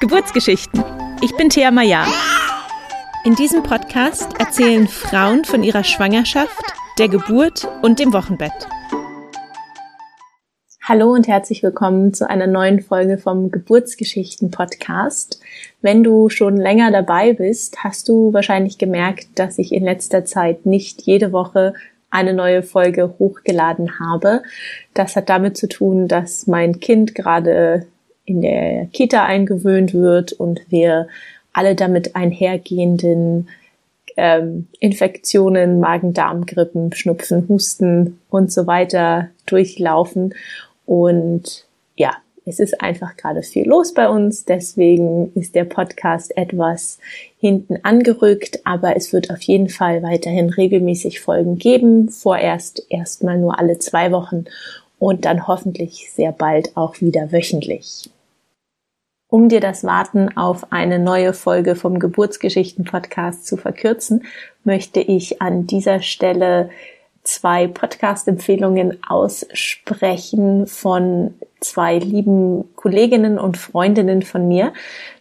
Geburtsgeschichten. Ich bin Thea Maya. In diesem Podcast erzählen Frauen von ihrer Schwangerschaft, der Geburt und dem Wochenbett. Hallo und herzlich willkommen zu einer neuen Folge vom Geburtsgeschichten Podcast. Wenn du schon länger dabei bist, hast du wahrscheinlich gemerkt, dass ich in letzter Zeit nicht jede Woche eine neue Folge hochgeladen habe. Das hat damit zu tun, dass mein Kind gerade in der Kita eingewöhnt wird und wir alle damit einhergehenden ähm, Infektionen, Magen-Darm-Grippen, Schnupfen, Husten und so weiter durchlaufen. Und ja, es ist einfach gerade viel los bei uns, deswegen ist der Podcast etwas hinten angerückt, aber es wird auf jeden Fall weiterhin regelmäßig Folgen geben, vorerst erstmal nur alle zwei Wochen und dann hoffentlich sehr bald auch wieder wöchentlich. Um dir das Warten auf eine neue Folge vom Geburtsgeschichten Podcast zu verkürzen, möchte ich an dieser Stelle zwei Podcast-Empfehlungen aussprechen von zwei lieben Kolleginnen und Freundinnen von mir.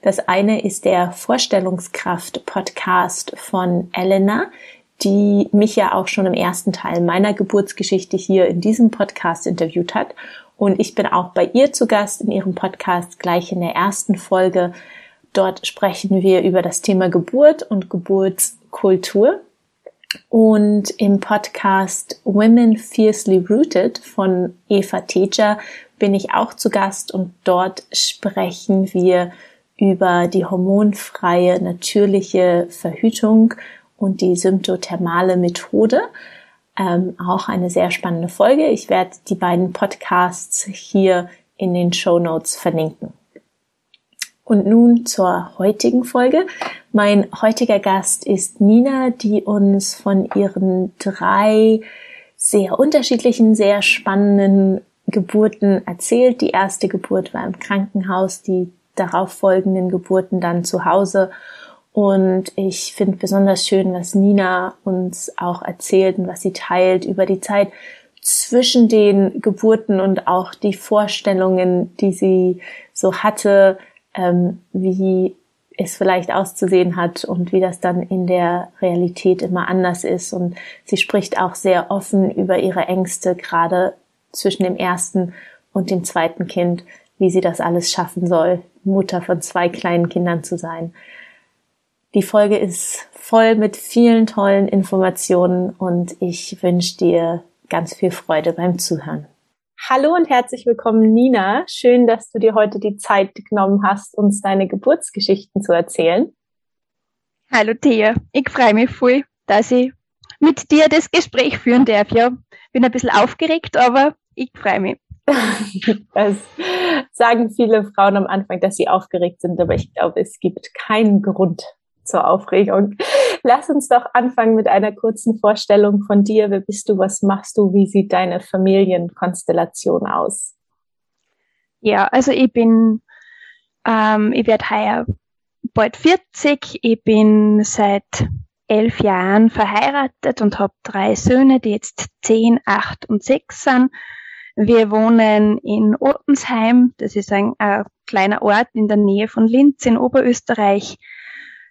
Das eine ist der Vorstellungskraft-Podcast von Elena, die mich ja auch schon im ersten Teil meiner Geburtsgeschichte hier in diesem Podcast interviewt hat. Und ich bin auch bei ihr zu Gast in ihrem Podcast gleich in der ersten Folge. Dort sprechen wir über das Thema Geburt und Geburtskultur. Und im Podcast Women Fiercely Rooted von Eva Teja bin ich auch zu Gast und dort sprechen wir über die hormonfreie natürliche Verhütung und die symptothermale Methode. Ähm, auch eine sehr spannende Folge. Ich werde die beiden Podcasts hier in den Show Notes verlinken. Und nun zur heutigen Folge. Mein heutiger Gast ist Nina, die uns von ihren drei sehr unterschiedlichen, sehr spannenden Geburten erzählt. Die erste Geburt war im Krankenhaus, die darauf folgenden Geburten dann zu Hause. Und ich finde besonders schön, was Nina uns auch erzählt und was sie teilt über die Zeit zwischen den Geburten und auch die Vorstellungen, die sie so hatte, ähm, wie es vielleicht auszusehen hat und wie das dann in der Realität immer anders ist. Und sie spricht auch sehr offen über ihre Ängste, gerade zwischen dem ersten und dem zweiten Kind, wie sie das alles schaffen soll, Mutter von zwei kleinen Kindern zu sein. Die Folge ist voll mit vielen tollen Informationen und ich wünsche dir ganz viel Freude beim Zuhören. Hallo und herzlich willkommen, Nina. Schön, dass du dir heute die Zeit genommen hast, uns deine Geburtsgeschichten zu erzählen. Hallo Thea, ich freue mich voll, dass ich mit dir das Gespräch führen darf. Ja, bin ein bisschen aufgeregt, aber ich freue mich. Das sagen viele Frauen am Anfang, dass sie aufgeregt sind, aber ich glaube, es gibt keinen Grund zur Aufregung. Lass uns doch anfangen mit einer kurzen Vorstellung von dir. Wer bist du? Was machst du? Wie sieht deine Familienkonstellation aus? Ja, also ich bin, ähm, ich werde heuer bald 40. Ich bin seit elf Jahren verheiratet und habe drei Söhne, die jetzt zehn, acht und sechs sind. Wir wohnen in Ottensheim. Das ist ein, ein kleiner Ort in der Nähe von Linz in Oberösterreich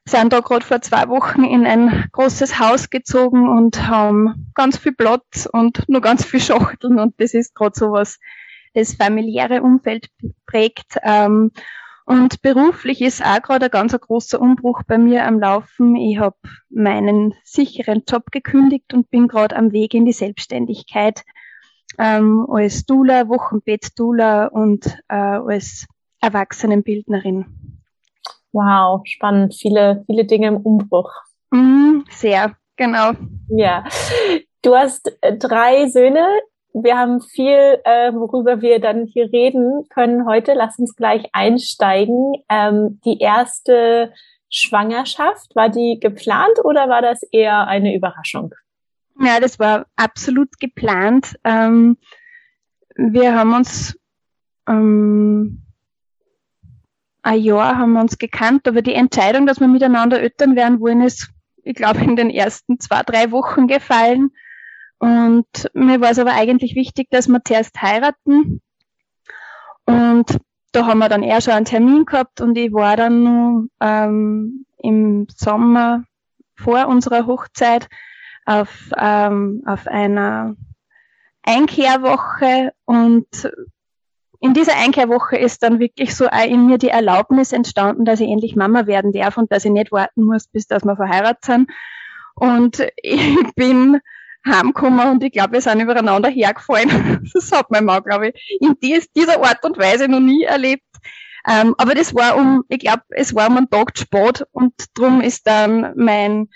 sind da gerade vor zwei Wochen in ein großes Haus gezogen und haben ganz viel Platz und nur ganz viel Schachteln und das ist gerade so was, das familiäre Umfeld prägt. Ähm, und beruflich ist auch gerade ein ganz großer Umbruch bei mir am Laufen. Ich habe meinen sicheren Job gekündigt und bin gerade am Weg in die Selbstständigkeit ähm, als Dula, Wochenbett-Dula und äh, als Erwachsenenbildnerin. Wow, spannend. Viele, viele Dinge im Umbruch. Mm, sehr, genau. Ja. Du hast äh, drei Söhne. Wir haben viel, äh, worüber wir dann hier reden können heute. Lass uns gleich einsteigen. Ähm, die erste Schwangerschaft, war die geplant oder war das eher eine Überraschung? Ja, das war absolut geplant. Ähm, wir haben uns ähm, ein Jahr haben wir uns gekannt, aber die Entscheidung, dass wir miteinander Eltern werden wollen, ist, ich glaube, in den ersten zwei, drei Wochen gefallen. Und mir war es aber eigentlich wichtig, dass wir zuerst heiraten. Und da haben wir dann eher schon einen Termin gehabt und ich war dann ähm, im Sommer vor unserer Hochzeit auf, ähm, auf einer Einkehrwoche und in dieser Einkehrwoche ist dann wirklich so in mir die Erlaubnis entstanden, dass ich endlich Mama werden darf und dass ich nicht warten muss, bis dass wir verheiratet sind. Und ich bin heimgekommen und ich glaube, wir sind übereinander hergefallen. Das hat mein Mann, glaube ich, in dieser Art und Weise noch nie erlebt. Ähm, aber das war um, ich glaube, es war um einen Tag spät und drum ist dann mein,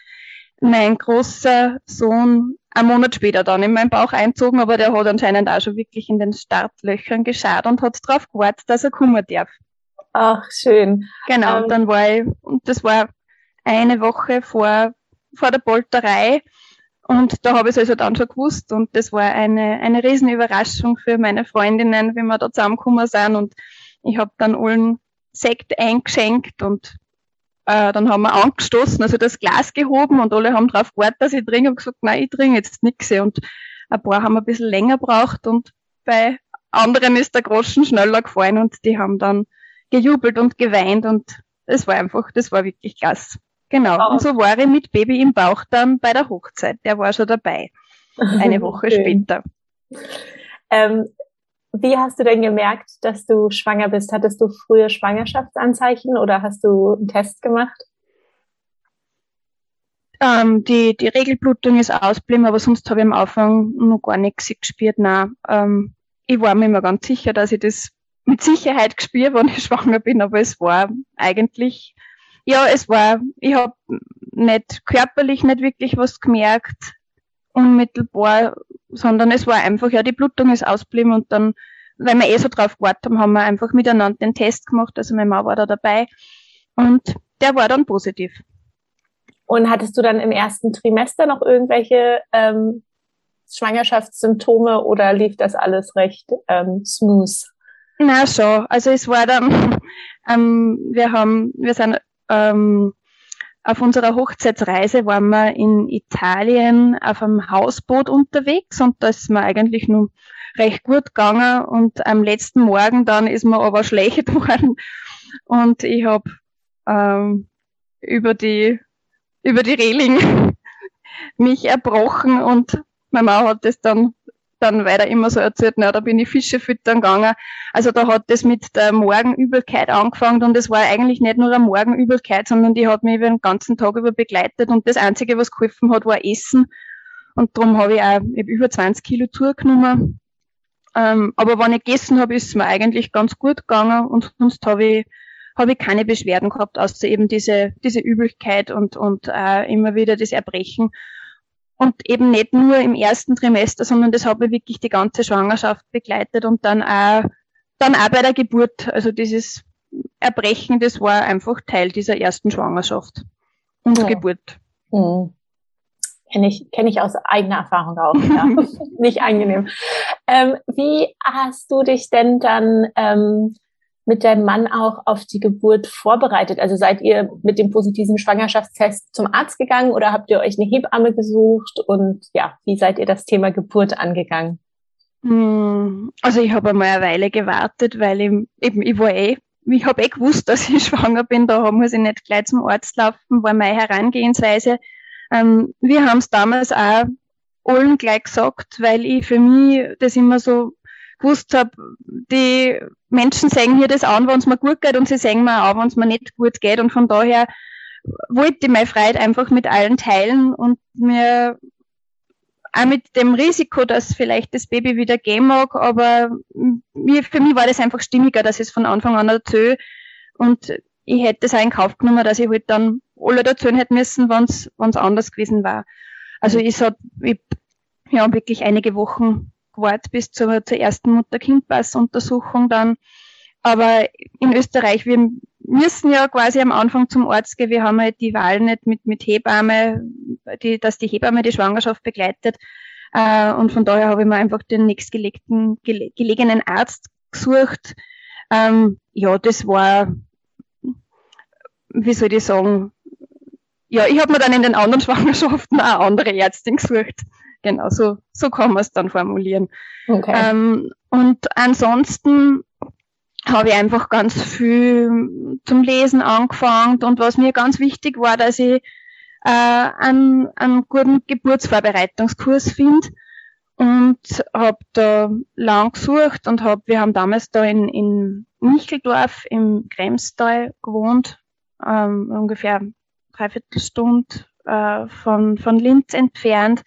mein großer Sohn einen Monat später dann in meinen Bauch einzogen, aber der hat anscheinend auch schon wirklich in den Startlöchern geschaut und hat darauf gewartet, dass er kommen darf. Ach, schön. Genau, ähm, dann war ich, und das war eine Woche vor, vor der Polterei. Und da habe ich es also dann schon gewusst und das war eine, eine riesen Überraschung für meine Freundinnen, wie wir da zusammengekommen sind und ich habe dann allen Sekt eingeschenkt und äh, dann haben wir angestoßen, also das Glas gehoben und alle haben drauf gewartet, dass ich trinke und gesagt, nein, ich trinke jetzt nichts. Und ein paar haben ein bisschen länger braucht und bei anderen ist der Groschen schneller gefallen und die haben dann gejubelt und geweint und es war einfach, das war wirklich klasse. Genau. Und so war ich mit Baby im Bauch dann bei der Hochzeit. Der war schon dabei. Eine Woche okay. später. Ähm, wie hast du denn gemerkt, dass du schwanger bist? Hattest du frühe Schwangerschaftsanzeichen oder hast du einen Test gemacht? Ähm, die, die Regelblutung ist ausgeblieben, aber sonst habe ich am Anfang noch gar nichts gespürt. Nein, ähm, ich war mir immer ganz sicher, dass ich das mit Sicherheit gespürt, wenn ich schwanger bin, aber es war eigentlich, ja, es war, ich habe nicht körperlich nicht wirklich was gemerkt, unmittelbar, sondern es war einfach, ja, die Blutung ist ausgeblieben und dann, weil wir eh so drauf gewartet haben, haben wir einfach miteinander den Test gemacht, also mein Mann war da dabei und der war dann positiv. Und hattest du dann im ersten Trimester noch irgendwelche ähm, Schwangerschaftssymptome oder lief das alles recht ähm, smooth? Na schon, also es war dann, ähm, wir haben, wir sind ähm, auf unserer Hochzeitsreise waren wir in Italien auf einem Hausboot unterwegs und da ist mir eigentlich nur recht gut gegangen und am letzten Morgen dann ist mir aber schlecht worden und ich habe ähm, über die über die Reling mich erbrochen und meine Mama hat das dann dann weiter immer so erzählt, na, da bin ich Fische füttern gegangen. Also da hat das mit der Morgenübelkeit angefangen und es war eigentlich nicht nur eine Morgenübelkeit, sondern die hat mich den ganzen Tag über begleitet und das Einzige, was geholfen hat, war Essen. Und darum habe ich auch ich hab über 20 Kilo zugenommen. Ähm, aber wenn ich gegessen habe, ist es mir eigentlich ganz gut gegangen und sonst habe ich habe ich keine Beschwerden gehabt, außer eben diese, diese Übelkeit und, und äh, immer wieder das Erbrechen. Und eben nicht nur im ersten Trimester, sondern das hat mich wirklich die ganze Schwangerschaft begleitet und dann auch, dann auch bei der Geburt. Also dieses Erbrechen, das war einfach Teil dieser ersten Schwangerschaft und ja. Geburt. Mhm. Kenne ich, kenn ich aus eigener Erfahrung auch. Ja. Nicht angenehm. Ähm, wie hast du dich denn dann ähm, mit deinem Mann auch auf die Geburt vorbereitet? Also seid ihr mit dem positiven Schwangerschaftstest zum Arzt gegangen oder habt ihr euch eine Hebamme gesucht? Und ja, wie seid ihr das Thema Geburt angegangen? Hm, also ich habe einmal eine Weile gewartet, weil ich, eben ich war eh, ich habe eh gewusst, dass ich schwanger bin, da muss ich nicht gleich zum Arzt laufen, war meine Herangehensweise. Ähm, wir haben es damals auch allen gleich gesagt, weil ich für mich das immer so gewusst habe, die Menschen sehen hier das an, wenn es mir gut geht und sie sehen mir auch, wenn es mir nicht gut geht. Und von daher wollte ich meine Freiheit einfach mit allen teilen und mir auch mit dem Risiko, dass vielleicht das Baby wieder gehen mag, aber mir, für mich war das einfach stimmiger, dass ich es von Anfang an erzähle. Und ich hätte es auch in Kauf genommen, dass ich halt dann alle erzählen hätte müssen, wenn es anders gewesen war. Also ich, hab, ich ja, wirklich einige Wochen gewartet bis zur, zur ersten Mutter-Kind-Pass-Untersuchung dann. Aber in Österreich, wir müssen ja quasi am Anfang zum Arzt gehen. Wir haben halt die Wahl nicht mit, mit Hebamme, die, dass die Hebamme die Schwangerschaft begleitet. Äh, und von daher habe ich mir einfach den nächstgelegenen gele gelegenen Arzt gesucht. Ähm, ja, das war, wie soll ich sagen, ja, ich habe mir dann in den anderen Schwangerschaften eine andere Ärztin gesucht. Genau, so, so kann man es dann formulieren. Okay. Ähm, und ansonsten habe ich einfach ganz viel zum Lesen angefangen und was mir ganz wichtig war, dass ich äh, einen, einen guten Geburtsvorbereitungskurs finde und habe da lang gesucht und hab, wir haben damals da in, in Micheldorf im Kremstal gewohnt, ähm, ungefähr dreiviertel Stunde äh, von, von Linz entfernt.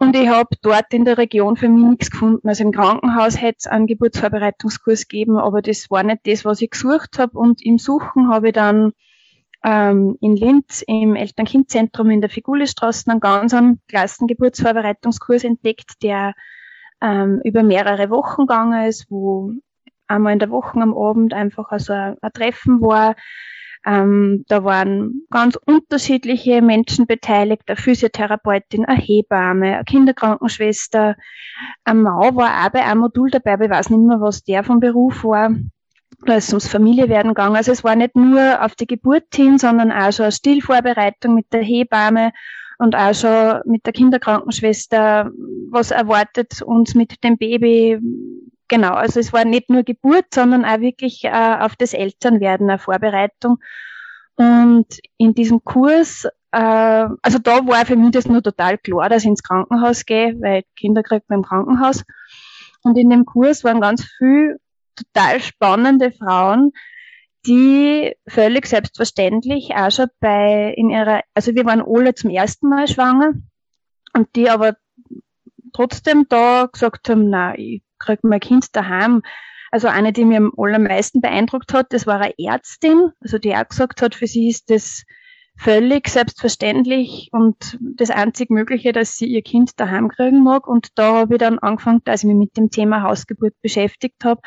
Und ich habe dort in der Region für mich nichts gefunden. Also im Krankenhaus hätte es einen Geburtsvorbereitungskurs gegeben, aber das war nicht das, was ich gesucht habe. Und im Suchen habe ich dann ähm, in Linz im Eltern-Kind-Zentrum in der Figulestraße einen ganz einen Klassengeburtsvorbereitungskurs entdeckt, der ähm, über mehrere Wochen gegangen ist, wo einmal in der Woche am Abend einfach also ein, ein Treffen war. Ähm, da waren ganz unterschiedliche Menschen beteiligt, eine Physiotherapeutin, eine Hebamme, eine Kinderkrankenschwester, ein Mau war auch bei einem Modul dabei, aber ich weiß nicht mehr, was der vom Beruf war. Da ist ums Familie werden gegangen. Also es war nicht nur auf die Geburt hin, sondern auch schon eine Stillvorbereitung mit der Hebamme und auch schon mit der Kinderkrankenschwester, was erwartet uns mit dem Baby. Genau, also es war nicht nur Geburt, sondern auch wirklich äh, auf das Elternwerden eine Vorbereitung. Und in diesem Kurs, äh, also da war für mich das nur total klar, dass ich ins Krankenhaus gehe, weil Kinder kriegt man im Krankenhaus. Und in dem Kurs waren ganz viel total spannende Frauen, die völlig selbstverständlich auch schon bei in ihrer, also wir waren alle zum ersten Mal schwanger und die aber trotzdem da gesagt haben, na, ich krieg mein Kind daheim. Also eine, die mir am allermeisten beeindruckt hat, das war eine Ärztin, also die auch gesagt hat, für sie ist das völlig selbstverständlich und das einzig Mögliche, dass sie ihr Kind daheim kriegen mag. Und da habe ich dann angefangen, dass ich mich mit dem Thema Hausgeburt beschäftigt habe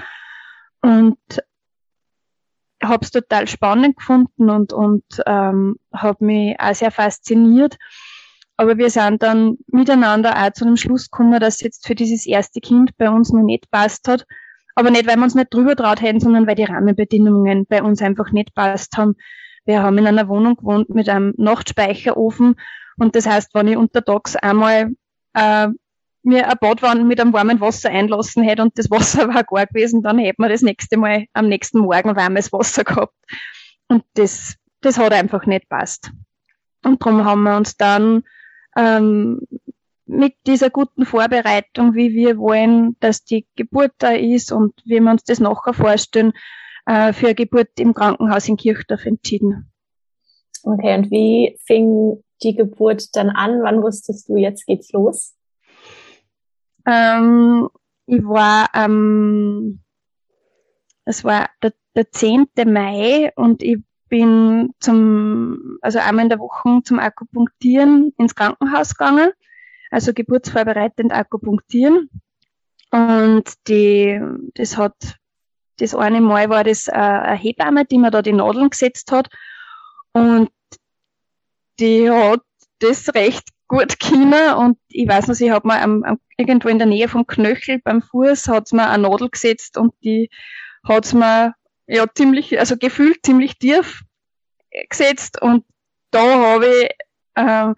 und habe es total spannend gefunden und, und ähm, habe mich auch sehr fasziniert. Aber wir sind dann miteinander auch zu dem Schluss gekommen, dass jetzt für dieses erste Kind bei uns noch nicht passt hat. Aber nicht, weil wir uns nicht drüber traut hätten, sondern weil die Rahmenbedingungen bei uns einfach nicht passt haben. Wir haben in einer Wohnung gewohnt mit einem Nachtspeicherofen und das heißt, wenn ich untertags einmal äh, mir ein Badwanne mit einem warmen Wasser einlassen hätte und das Wasser war gar gewesen, dann hätte man das nächste Mal am nächsten Morgen warmes Wasser gehabt. Und das, das hat einfach nicht passt. Und darum haben wir uns dann ähm, mit dieser guten Vorbereitung, wie wir wollen, dass die Geburt da ist und wie wir uns das nachher vorstellen, äh, für eine Geburt im Krankenhaus in Kirchdorf entschieden. Okay, und wie fing die Geburt dann an? Wann wusstest du, jetzt geht's los? Ähm, ich war, ähm, es war der, der 10. Mai und ich bin zum, also einmal in der Woche zum Akupunktieren ins Krankenhaus gegangen, also geburtsvorbereitend Akupunktieren. Und die, das hat, das eine Mal war das äh, eine Hebamme, die mir da die Nadeln gesetzt hat. Und die hat das recht gut können und ich weiß noch, ich habe mir am, am, irgendwo in der Nähe vom Knöchel beim Fuß hat's mir eine Nadel gesetzt und die hat's mir ja ziemlich, also gefühlt ziemlich tief gesetzt und da habe ich ähm,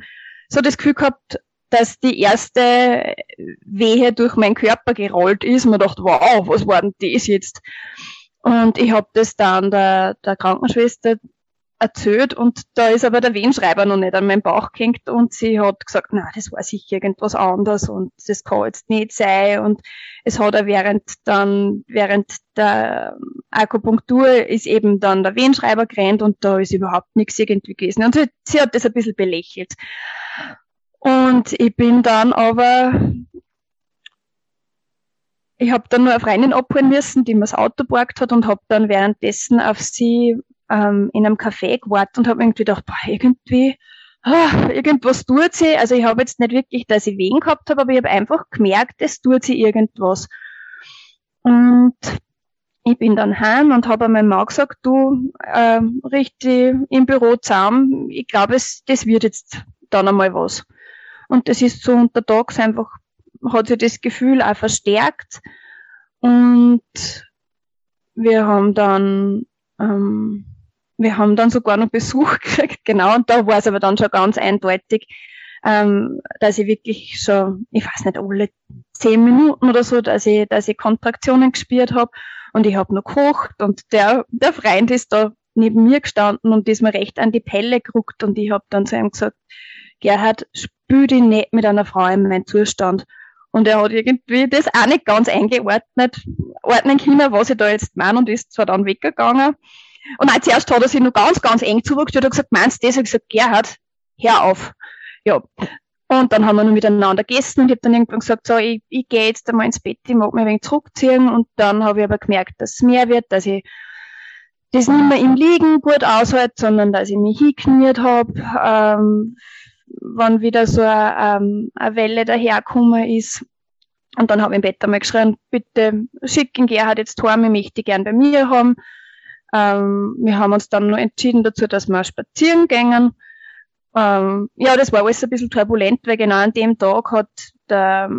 so das Gefühl gehabt, dass die erste Wehe durch meinen Körper gerollt ist. Man dachte, wow, was war denn das jetzt? Und ich habe das dann der, der Krankenschwester erzählt und da ist aber der Wehenschreiber noch nicht an meinem Bauch gehängt und sie hat gesagt, na, das war sicher irgendwas anderes und das kann jetzt nicht sein und es hat er während dann, während der Akupunktur ist eben dann der Wehenschreiber gerannt und da ist überhaupt nichts irgendwie gewesen und sie, sie hat das ein bisschen belächelt. Und ich bin dann aber ich habe dann nur eine Freundin abholen müssen, die mir das Auto geparkt hat und habe dann währenddessen auf sie ähm, in einem Café gewartet und habe irgendwie gedacht, boah, irgendwie, ah, irgendwas tut sie. Also ich habe jetzt nicht wirklich, dass ich Wehen gehabt habe, aber ich habe einfach gemerkt, es tut sie irgendwas. Und ich bin dann heim und habe meinem Mann gesagt, du, äh, richtig im Büro zusammen, ich glaube, es, das wird jetzt dann einmal was. Und das ist so untertags einfach, hat sich das Gefühl auch verstärkt. Und wir haben dann ähm, wir haben dann sogar noch Besuch gekriegt, genau, und da war es aber dann schon ganz eindeutig, ähm, dass ich wirklich schon, ich weiß nicht, alle zehn Minuten oder so, dass ich, dass ich Kontraktionen gespürt habe. Und ich habe noch gekocht und der, der Freund ist da neben mir gestanden und ist mir recht an die Pelle geruckt und ich habe dann zu ihm gesagt, Gerhard, spül dich nicht mit einer Frau in meinen Zustand. Und er hat irgendwie das auch nicht ganz eingeordnet, ordnen können, was ich da jetzt meine und ist zwar dann weggegangen. Und auch zuerst hat er sich noch ganz, ganz eng zugeruckt und hat gesagt, meinst du das? Ich gesagt, Gerhard, hör auf. Ja. Und dann haben wir noch miteinander gegessen und ich habe dann irgendwann gesagt, so, ich, ich gehe jetzt einmal ins Bett, ich mag mich ein wenig zurückziehen. Und dann habe ich aber gemerkt, dass es mehr wird, dass ich das nicht mehr im Liegen gut aushalte, sondern dass ich mich hingekniet habe, ähm, wann wieder so eine, ähm, eine Welle dahergekommen ist. Und dann habe ich im Bett einmal geschrien, bitte schicken Gerhard jetzt heim, ich möchte gern bei mir haben. Ähm, wir haben uns dann nur entschieden dazu, dass wir spazieren gingen. Ähm, ja, das war alles ein bisschen turbulent, weil genau an dem Tag hat der,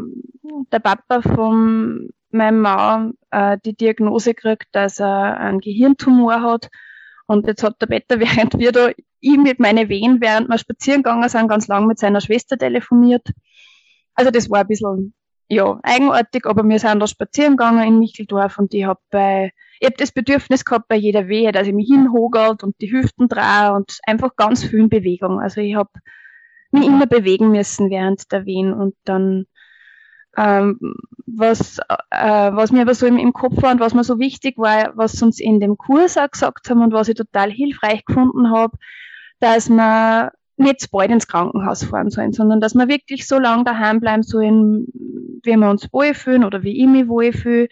der Papa von meinem Mann äh, die Diagnose gekriegt, dass er einen Gehirntumor hat. Und jetzt hat der Better, während wir da, ihm mit meinen Wehen, während wir spazieren gegangen sind, ganz lang mit seiner Schwester telefoniert. Also das war ein bisschen, ja, eigenartig, aber wir sind da spazieren gegangen in Micheldorf und ich habe bei, ich hab das Bedürfnis gehabt bei jeder Wehe, dass ich mich hinhogelt und die Hüften drehe und einfach ganz viel Bewegung. Also ich habe mich immer bewegen müssen während der Wehen und dann ähm, was, äh, was mir aber so im, im Kopf war und was mir so wichtig war, was uns in dem Kurs auch gesagt haben und was ich total hilfreich gefunden habe, dass man nicht zu bald ins Krankenhaus fahren sollen, sondern dass wir wirklich so lange daheim bleiben sollen, wie wir uns wohlfühlen oder wie ich mich wohlfühle.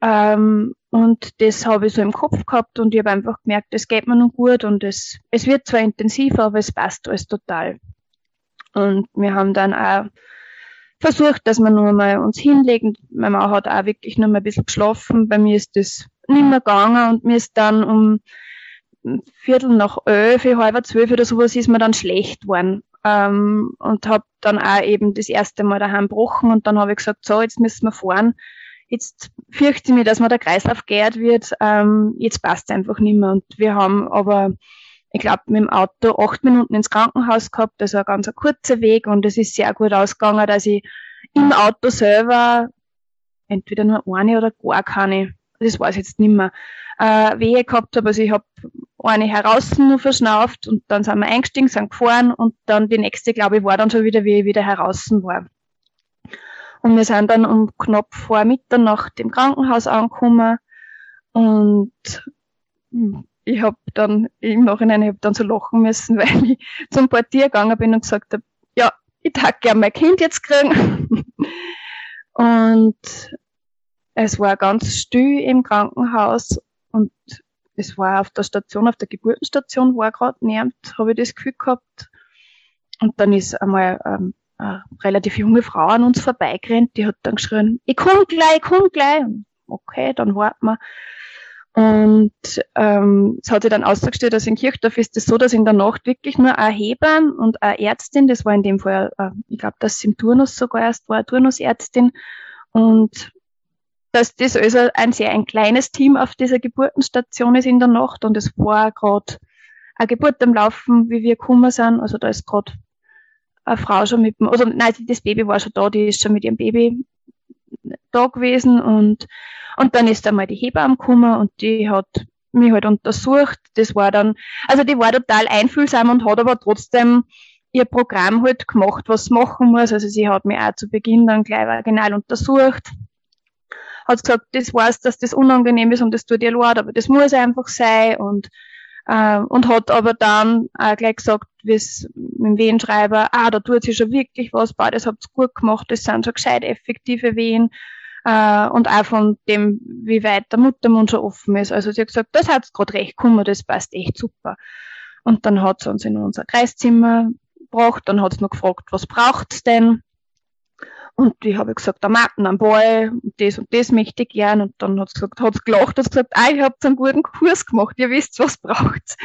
Ähm, und das habe ich so im Kopf gehabt und ich habe einfach gemerkt, es geht mir noch gut und es, es wird zwar intensiver, aber es passt alles total. Und wir haben dann auch versucht, dass wir nur mal uns hinlegen. Meine Mama hat auch wirklich nur mal ein bisschen geschlafen. Bei mir ist das nicht mehr gegangen und mir ist dann um Viertel nach elf, halb zwölf oder sowas ist mir dann schlecht geworden. Ähm, und habe dann auch eben das erste Mal daheim gebrochen und dann habe ich gesagt, so, jetzt müssen wir fahren. Jetzt fürchte ich mich, dass mir der Kreislauf geehrt wird. Ähm, jetzt passt einfach nicht mehr. Und wir haben aber ich glaube, mit dem Auto acht Minuten ins Krankenhaus gehabt, also ein ganz kurzer Weg und es ist sehr gut ausgegangen, dass ich im Auto selber entweder nur eine oder gar keine, das weiß ich jetzt nicht mehr, äh, Wehe gehabt habe. Also ich habe eine heraus nur verschnauft und dann sind wir eingestiegen, sind gefahren und dann die nächste, glaube ich, war dann schon wieder, wie ich wieder heraus war. Und wir sind dann um knapp vor Mitternacht im Krankenhaus angekommen und hm, ich habe dann im Nachhinein, ich hab dann so lachen müssen, weil ich zum Portier gegangen bin und gesagt habe, ja, ich darf gerne mein Kind jetzt kriegen. und es war ganz still im Krankenhaus und es war auf der Station, auf der Geburtenstation, war gerade nähernd, habe ich das Gefühl gehabt. Und dann ist einmal ähm, eine relativ junge Frau an uns vorbeigerannt, die hat dann geschrien, ich komm gleich, ich komm gleich. Okay, dann warten wir. Und ähm, es hat sich dann ausgestellt, dass in Kirchdorf ist es so, dass in der Nacht wirklich nur ein Hebamm und eine Ärztin, das war in dem Fall, äh, ich glaube, dass sie im Turnus sogar erst war, eine Turnusärztin. Und dass das also ein sehr ein kleines Team auf dieser Geburtenstation ist in der Nacht und es war gerade eine Geburt am Laufen, wie wir gekommen sind. Also da ist gerade eine Frau schon mit dem, also nein, das Baby war schon da, die ist schon mit ihrem Baby da gewesen und und dann ist einmal die Hebamme gekommen und die hat mich halt untersucht. Das war dann, also die war total einfühlsam und hat aber trotzdem ihr Programm halt gemacht, was sie machen muss. Also sie hat mich auch zu Beginn dann gleich vaginal untersucht. Hat gesagt, das weiß, dass das unangenehm ist und das tut ihr leid, aber das muss einfach sein und äh, und hat aber dann auch gleich gesagt, wie es mit dem Wehenschreiber, ah, da tut sie schon wirklich was, boah, das habt ihr gut gemacht, das sind schon gescheit effektive Wehen äh, und auch von dem, wie weit der Muttermund schon offen ist. Also sie hat gesagt, das hat's gerade recht gekommen, das passt echt super. Und dann hat sie uns in unser Kreiszimmer gebracht, dann hat sie noch gefragt, was braucht's denn? Und ich habe gesagt, Martin am Ball, das und das möchte ich gern. Und dann hat sie gesagt, hat sie gelacht, hat gesagt, ah, ich habt einen guten Kurs gemacht, ihr wisst, was braucht's.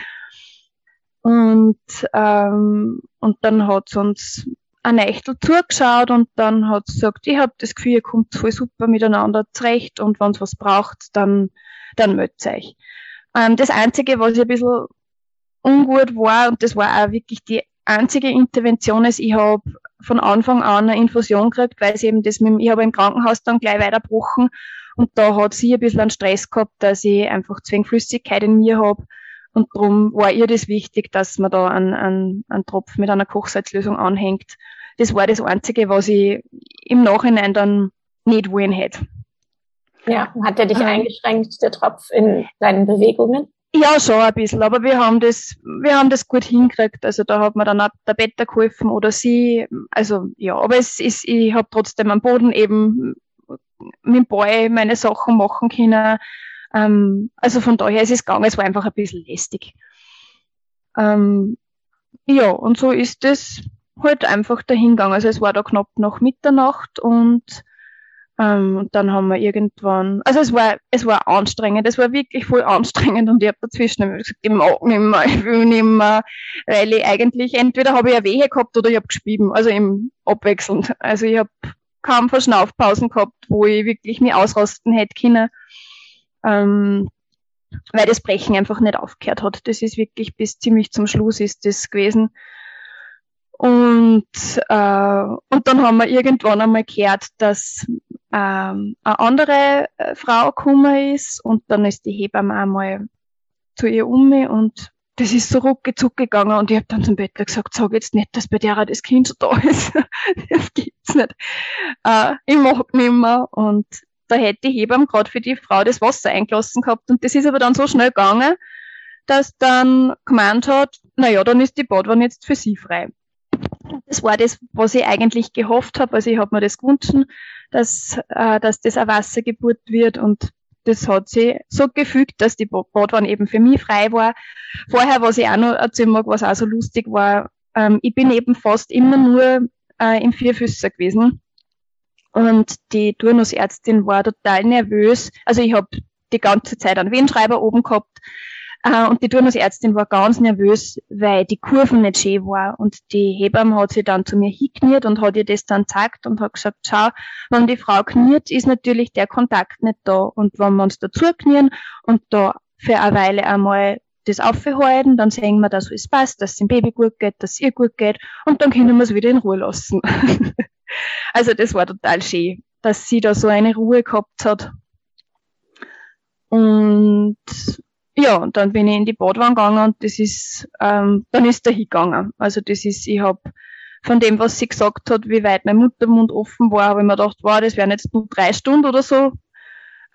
Und, ähm, und dann hat sie uns ein Nächtel zugeschaut und dann hat sie gesagt, ich habe das Gefühl, ihr kommt voll super miteinander zurecht und wenn es was braucht, dann, dann meldet euch. Ähm, das Einzige, was ich ein bisschen ungut war, und das war auch wirklich die einzige Intervention, ist, ich habe von Anfang an eine Infusion gekriegt, weil sie eben das mit, ich habe im Krankenhaus dann gleich weiterbrochen Und da hat sie ein bisschen einen Stress gehabt, dass ich einfach zu Flüssigkeit in mir habe. Und darum war ihr das wichtig, dass man da einen, einen, einen Tropf mit einer Kochsalzlösung anhängt. Das war das Einzige, was ich im Nachhinein dann nicht wollen hätte. Ja, hat er dich ähm, eingeschränkt, der Tropf in deinen Bewegungen? Ja, schon ein bisschen, aber wir haben das, wir haben das gut hingekriegt. Also da hat mir dann auch der Better geholfen oder sie. Also ja, aber es ist, ich habe trotzdem am Boden eben mit dem Boy meine Sachen machen können. Ähm, also von daher ist es gegangen, es war einfach ein bisschen lästig. Ähm, ja, und so ist es halt einfach dahingegangen. Also es war da knapp nach Mitternacht und ähm, und dann haben wir irgendwann, also es war, es war anstrengend, es war wirklich voll anstrengend und ich habe dazwischen gesagt, ich mag nicht mehr, ich will nicht mehr, weil ich eigentlich, entweder habe ich eine Wehe gehabt oder ich habe gespieben, also im abwechselnd. Also ich habe kaum Verschnaufpausen gehabt, wo ich wirklich mich ausrasten hätte können, ähm, weil das Brechen einfach nicht aufgehört hat. Das ist wirklich bis ziemlich zum Schluss ist das gewesen. Und, äh, und dann haben wir irgendwann einmal gehört, dass ähm, eine andere äh, Frau gekommen ist und dann ist die Hebamme einmal zu ihr um und das ist so ruckzuck gegangen und ich habe dann zum Bettler gesagt, sag jetzt nicht, dass bei der das Kind schon da ist. das gibt's nicht. Äh, ich mag nicht mehr. Und da hätte die Hebamme gerade für die Frau das Wasser eingelassen gehabt. Und das ist aber dann so schnell gegangen, dass dann gemeint hat, na ja, dann ist die Badwanne jetzt für sie frei. Das war das, was ich eigentlich gehofft habe. Also ich habe mir das gewünscht, dass, äh, dass das eine Wassergeburt wird und das hat sich so gefügt, dass die Badwanne eben für mich frei war. Vorher, was ich auch noch erzählen mag, was auch so lustig war, ähm, ich bin eben fast immer nur äh, im Vierfüßer gewesen. Und die Turnusärztin war total nervös. Also ich habe die ganze Zeit einen Wehenschreiber oben gehabt äh, und die Turnusärztin war ganz nervös, weil die Kurven nicht schön war. Und die Hebamme hat sie dann zu mir hingekniert und hat ihr das dann gezeigt und hat gesagt, schau, wenn die Frau kniert, ist natürlich der Kontakt nicht da. Und wenn wir uns dazu knieren und da für eine Weile einmal das aufhalten, dann sehen wir, dass es passt, dass es dem Baby gut geht, dass es ihr gut geht und dann können wir es wieder in Ruhe lassen. also das war total schön, dass sie da so eine Ruhe gehabt hat. Und ja, und dann bin ich in die Badwanne gegangen und das ist, ähm, dann ist der hingegangen. Also das ist, ich habe von dem, was sie gesagt hat, wie weit mein Muttermund offen war, habe ich mir gedacht, wow, das wären jetzt nur drei Stunden oder so.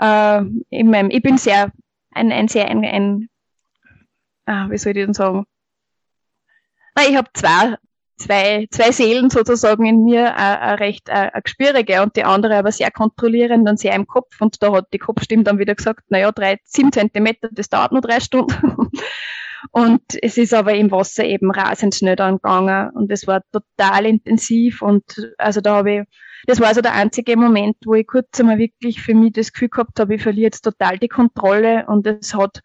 Äh, in meinem, ich bin sehr, ein, ein sehr, ein, ein ah, wie soll ich denn sagen? Nein, ich habe zwei zwei, zwei Seelen sozusagen in mir, eine recht eine gespürige und die andere aber sehr kontrollierend und sehr im Kopf. Und da hat die Kopfstimme dann wieder gesagt, naja, drei, sieben Zentimeter, das dauert nur drei Stunden. und es ist aber im Wasser eben rasend schnell dann gegangen und es war total intensiv und also da habe ich, das war so der einzige Moment, wo ich kurz einmal wirklich für mich das Gefühl gehabt habe, ich verliere jetzt total die Kontrolle und es hat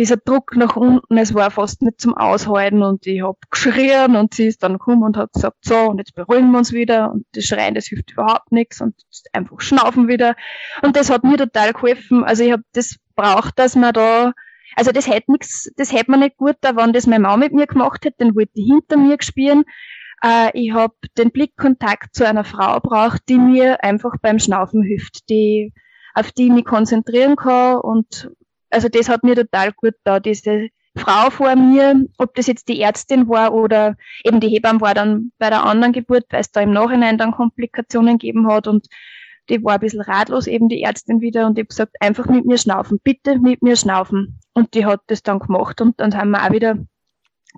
dieser Druck nach unten, es war fast nicht zum Aushalten und ich habe geschrien und sie ist dann gekommen und hat gesagt, so, und jetzt beruhigen wir uns wieder und das Schreien, das hilft überhaupt nichts und einfach schnaufen wieder. Und das hat mir total geholfen. Also ich habe das braucht, dass man da, also das hätte nichts, das hätte man nicht gut, da wenn das meine Mama mit mir gemacht hätte, dann wollte die hinter mir gespielen. Äh, ich habe den Blickkontakt zu einer Frau braucht, die mir einfach beim Schnaufen hilft, die auf die ich mich konzentrieren kann und also das hat mir total gut da, diese Frau vor mir, ob das jetzt die Ärztin war oder eben die Hebamme war dann bei der anderen Geburt, weil es da im Nachhinein dann Komplikationen gegeben hat und die war ein bisschen ratlos, eben die Ärztin wieder und ich habe gesagt, einfach mit mir schnaufen, bitte mit mir schnaufen. Und die hat das dann gemacht und dann sind wir auch wieder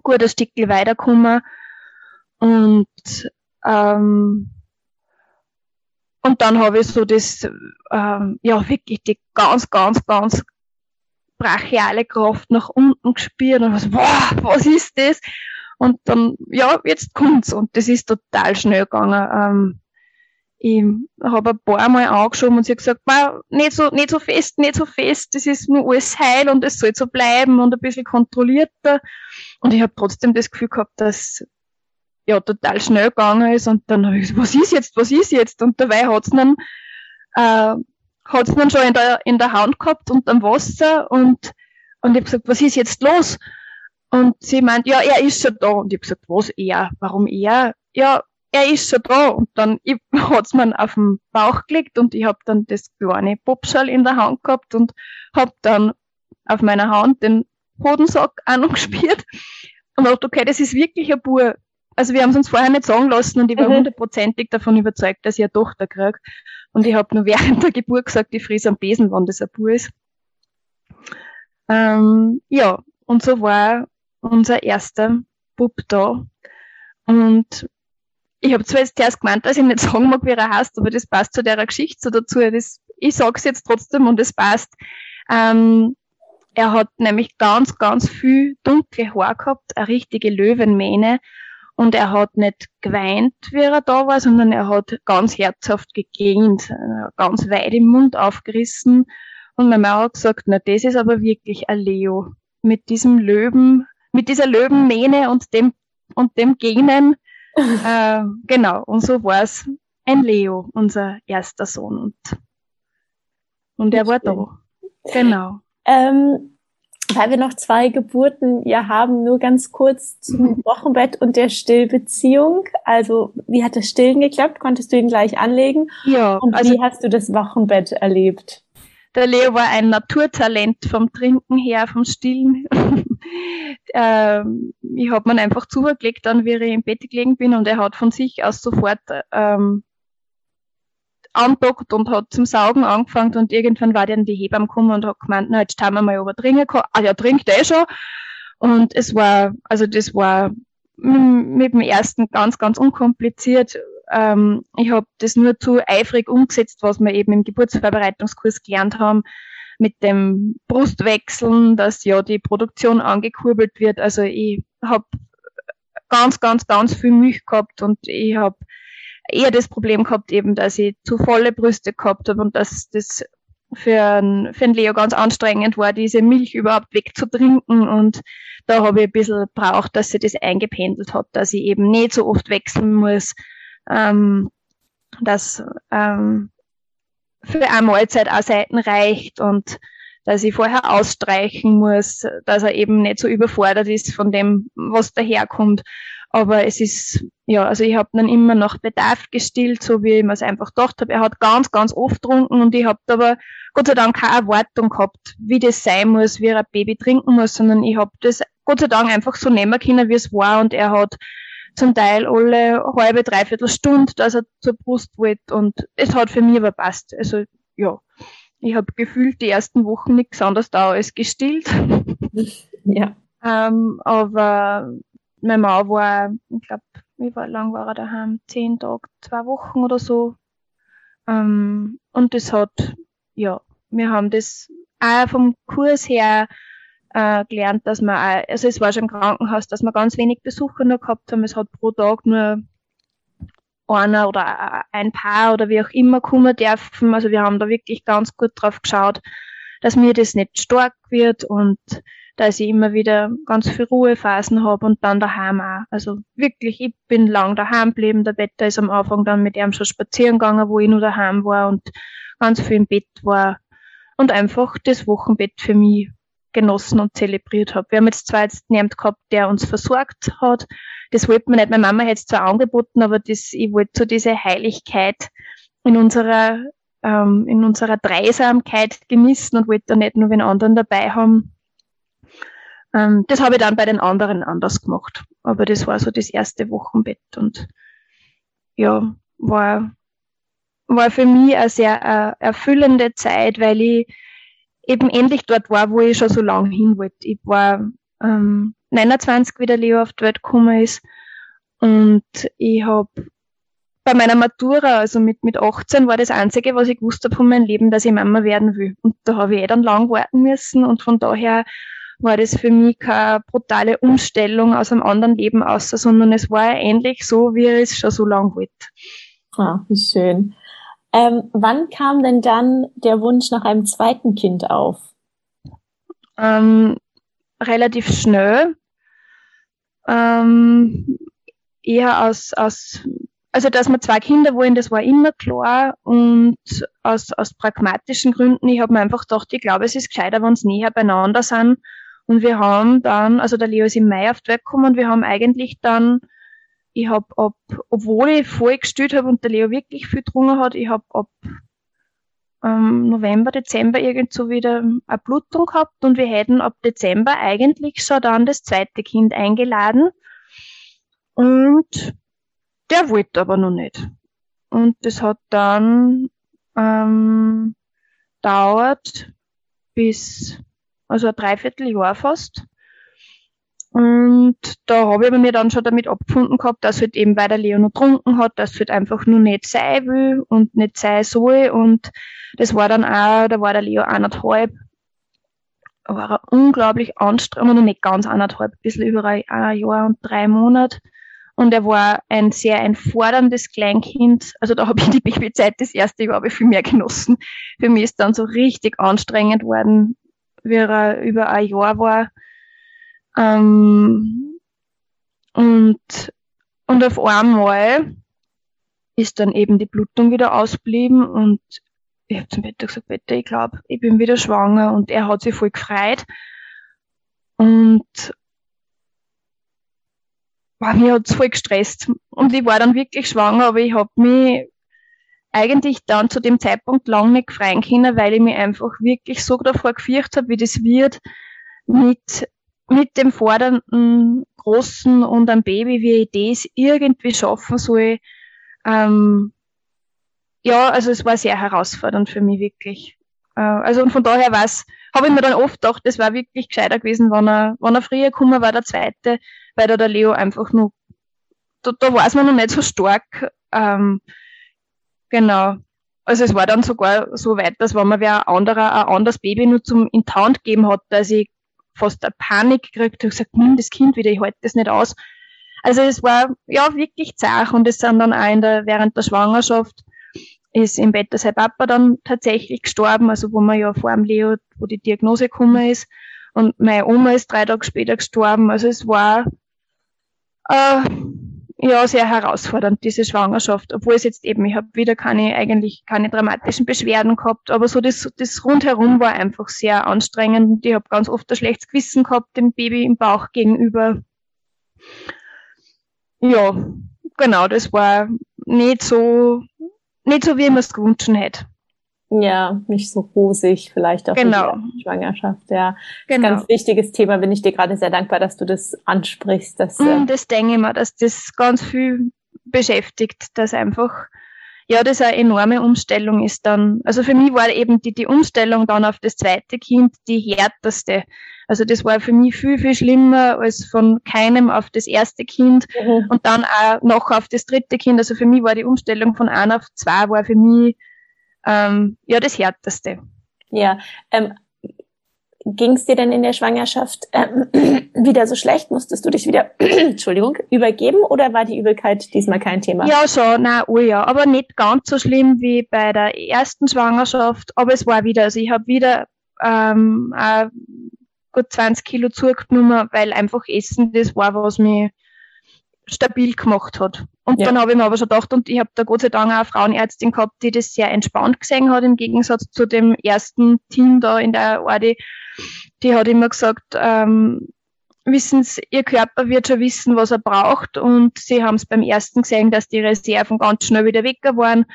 gut ein Stückchen weitergekommen und ähm, und dann habe ich so das, ähm, ja, wirklich die ganz, ganz, ganz brachiale Kraft nach unten gespürt und was, boah, was ist das? Und dann, ja, jetzt kommt's. Und das ist total schnell gegangen. Ähm, ich habe ein paar Mal angeschoben und sie hat gesagt, nicht so, nicht so fest, nicht so fest, das ist nur alles heil und es soll so bleiben und ein bisschen kontrollierter. Und ich habe trotzdem das Gefühl gehabt, dass ja total schnell gegangen ist und dann habe ich gesagt, was ist jetzt, was ist jetzt? Und dabei hat's dann äh, hat es dann schon in der, in der Hand gehabt und am Wasser und, und ich habe gesagt, was ist jetzt los? Und sie meint, ja, er ist schon da. Und ich habe gesagt, was er? Warum er? Ja, er ist schon da. Und dann hat's man auf den Bauch gelegt und ich habe dann das kleine Popschal in der Hand gehabt und habe dann auf meiner Hand den Hodensack auch noch gespielt und dachte, okay, das ist wirklich ein Bub. Also wir haben es uns vorher nicht sagen lassen und ich war mhm. hundertprozentig davon überzeugt, dass ich eine Tochter kriege. Und ich habe nur während der Geburt gesagt, ich fries am Besen, wann das ein Bub ist. Ähm, ja, und so war unser erster Bub da. Und ich habe zwar jetzt erst gemeint, dass ich nicht sagen mag, wie er heißt, aber das passt zu der Geschichte so dazu. Das, ich sag's jetzt trotzdem und es passt. Ähm, er hat nämlich ganz, ganz viel dunkle Haare gehabt, eine richtige Löwenmähne. Und er hat nicht geweint, wie er da war, sondern er hat ganz herzhaft gegähnt, äh, ganz weit im Mund aufgerissen. Und meine Mama hat gesagt, na, das ist aber wirklich ein Leo. Mit diesem Löwen, mit dieser Löwenmähne und dem, und dem Genen. äh, genau. Und so war es ein Leo, unser erster Sohn. Und, und er war da. Genau. Ähm, weil wir noch zwei Geburten ja haben, nur ganz kurz zum Wochenbett und der Stillbeziehung. Also, wie hat das Stillen geklappt? Konntest du ihn gleich anlegen? Ja. Und also, wie hast du das Wochenbett erlebt? Der Leo war ein Naturtalent vom Trinken her, vom Stillen. ähm, ich habe mir einfach zugelegt, dann wie ich im Bett gelegen bin und er hat von sich aus sofort ähm, andockt und hat zum Saugen angefangen und irgendwann war dann die Hebamme gekommen und hat gemeint, na, jetzt schauen wir mal, ob er trinken kann. Ah, ja, trinkt eh schon. Und es war, also das war mit dem ersten ganz, ganz unkompliziert. Ähm, ich habe das nur zu eifrig umgesetzt, was wir eben im Geburtsvorbereitungskurs gelernt haben, mit dem Brustwechseln, dass ja die Produktion angekurbelt wird. Also ich habe ganz, ganz, ganz viel Milch gehabt und ich habe eher das Problem gehabt, eben, dass ich zu volle Brüste gehabt habe und dass das für einen, für einen Leo ganz anstrengend war, diese Milch überhaupt wegzutrinken. Und da habe ich ein bisschen braucht, dass sie das eingependelt hat, dass ich eben nicht so oft wechseln muss, ähm, dass ähm, für eine Mahlzeit auch Seiten reicht und dass ich vorher ausstreichen muss, dass er eben nicht so überfordert ist von dem, was daherkommt. Aber es ist, ja, also ich habe dann immer nach Bedarf gestillt, so wie ich mir es einfach gedacht habe. Er hat ganz, ganz oft getrunken und ich habe aber Gott sei Dank keine Erwartung gehabt, wie das sein muss, wie er ein Baby trinken muss, sondern ich habe das Gott sei Dank einfach so nehmen können, wie es war und er hat zum Teil alle halbe, dreiviertel Stunde, dass er zur Brust wollte und es hat für mich aber passt. Also ja, ich habe gefühlt die ersten Wochen nichts anderes da als gestillt. Ja. ähm, aber meine Mama war, ich glaube, wie lang war er daheim? Zehn Tage, zwei Wochen oder so. Ähm, und das hat, ja, wir haben das auch vom Kurs her äh, gelernt, dass man auch, also es war schon im Krankenhaus, dass wir ganz wenig Besucher nur gehabt haben. Es hat pro Tag nur einer oder ein Paar oder wie auch immer kommen dürfen. Also wir haben da wirklich ganz gut drauf geschaut, dass mir das nicht stark wird und dass ich immer wieder ganz viel Ruhephasen habe und dann daheim auch. Also wirklich, ich bin lang daheim geblieben. Der Wetter ist am Anfang dann mit ihm schon spazieren gegangen, wo ich nur daheim war und ganz viel im Bett war und einfach das Wochenbett für mich genossen und zelebriert habe. Wir haben jetzt zwar jetzt niemand gehabt, der uns versorgt hat. Das wollte man nicht. Meine Mama hätte es zwar angeboten, aber das, ich wollte so diese Heiligkeit in unserer, ähm, in unserer Dreisamkeit genießen und wollte da nicht nur den anderen dabei haben. Ähm, das habe ich dann bei den anderen anders gemacht. Aber das war so das erste Wochenbett und ja, war, war für mich eine sehr äh, erfüllende Zeit, weil ich eben endlich dort war, wo ich schon so lange hin wollte. Ich war ähm, 29, wie der Leo auf die Welt gekommen ist und ich habe bei meiner Matura, also mit, mit 18, war das Einzige, was ich gewusst habe von meinem Leben, dass ich Mama werden will. Und da habe ich eh dann lang warten müssen und von daher war das für mich keine brutale Umstellung aus einem anderen Leben aus, sondern es war ähnlich so, wie ich es schon so lange wollte. Ah, wie schön. Ähm, wann kam denn dann der Wunsch nach einem zweiten Kind auf? Ähm, relativ schnell. Ähm, eher aus, aus, also dass wir zwei Kinder wollen, das war immer klar und aus, aus pragmatischen Gründen. Ich habe mir einfach gedacht, ich glaube, es ist gescheiter, wenn es näher beieinander sind und wir haben dann, also der Leo ist im Mai auf die Welt gekommen und wir haben eigentlich dann ich habe ab, obwohl ich voll gestillt habe und der Leo wirklich viel getrunken hat, ich habe ab ähm, November, Dezember irgend so wieder eine Blutung gehabt und wir hätten ab Dezember eigentlich schon dann das zweite Kind eingeladen. Und der wollte aber noch nicht. Und das hat dann ähm, dauert bis also ein Dreivierteljahr fast. Und da habe ich mir dann schon damit abgefunden gehabt, dass halt eben, weil der Leo noch getrunken hat, dass halt einfach nur nicht sein will und nicht sein soll. Und das war dann auch, da war der Leo anderthalb, war er unglaublich anstrengend, noch nicht ganz anderthalb, ein bisschen über ein Jahr und drei Monate. Und er war ein sehr ein forderndes Kleinkind. Also da habe ich die Babyzeit das erste Jahr viel mehr genossen. Für mich ist dann so richtig anstrengend worden, wie er über ein Jahr war ähm, und, und auf einmal ist dann eben die Blutung wieder ausblieben und ich habe zum Peter gesagt, Peter, ich glaube, ich bin wieder schwanger und er hat sich voll gefreut. Und wow, mir hat's voll gestresst. Und ich war dann wirklich schwanger, aber ich habe mich eigentlich dann zu dem Zeitpunkt lang nicht freuen können, weil ich mich einfach wirklich so davor gefürchtet habe, wie das wird mit mit dem fordernden Großen und einem Baby, wie ich das irgendwie schaffen soll. Ähm, ja, also es war sehr herausfordernd für mich wirklich. Äh, also und von daher was habe ich mir dann oft gedacht, das war wirklich gescheiter gewesen, wenn er, wenn er früher gekommen war, der zweite, weil da der Leo einfach nur, da, da war es mir noch nicht so stark. Ähm, genau. Also es war dann sogar so weit, dass wenn man wer anderer ein anderes Baby nur zum in gegeben hat, dass ich fast eine Panik gekriegt und gesagt, nimm das Kind wieder, ich halte das nicht aus. Also es war ja wirklich zart und es sind dann auch in der, während der Schwangerschaft ist im Bett sein Papa dann tatsächlich gestorben, also wo man ja vor dem Leo, wo die Diagnose gekommen ist. Und meine Oma ist drei Tage später gestorben. Also es war äh, ja sehr herausfordernd, diese Schwangerschaft, obwohl es jetzt eben, ich habe wieder keine, eigentlich keine dramatischen Beschwerden gehabt, aber so das, das rundherum war einfach sehr anstrengend. Ich habe ganz oft ein schlechtes Gewissen gehabt dem Baby im Bauch gegenüber. Ja, genau, das war nicht so, nicht so, wie man es gewünscht hätte. Ja, nicht so rosig, vielleicht auch genau. die Schwangerschaft. Ja, genau. ganz wichtiges Thema. Bin ich dir gerade sehr dankbar, dass du das ansprichst. Dass, mm, das denke ich mir, dass das ganz viel beschäftigt, dass einfach, ja, das eine enorme Umstellung ist dann. Also für mich war eben die, die Umstellung dann auf das zweite Kind die härteste. Also das war für mich viel, viel schlimmer als von keinem auf das erste Kind mhm. und dann auch noch auf das dritte Kind. Also für mich war die Umstellung von einer auf zwei war für mich ähm, ja das Härteste. Ja, ähm, ging es dir denn in der Schwangerschaft ähm, wieder so schlecht? Musstest du dich wieder, Entschuldigung, übergeben oder war die Übelkeit diesmal kein Thema? Ja, schon, nein, oh ja, aber nicht ganz so schlimm wie bei der ersten Schwangerschaft, aber es war wieder, also ich habe wieder ähm, gut 20 Kilo zugenommen, weil einfach Essen das war, was mich stabil gemacht hat. Und ja. dann habe ich mir aber schon gedacht, und ich habe da Gott sei Dank auch eine Frauenärztin gehabt, die das sehr entspannt gesehen hat, im Gegensatz zu dem ersten Team da in der Orde. Die hat immer gesagt, ähm, wissen Sie, Ihr Körper wird schon wissen, was er braucht. Und sie haben es beim ersten gesehen, dass die Reserven ganz schnell wieder weg waren.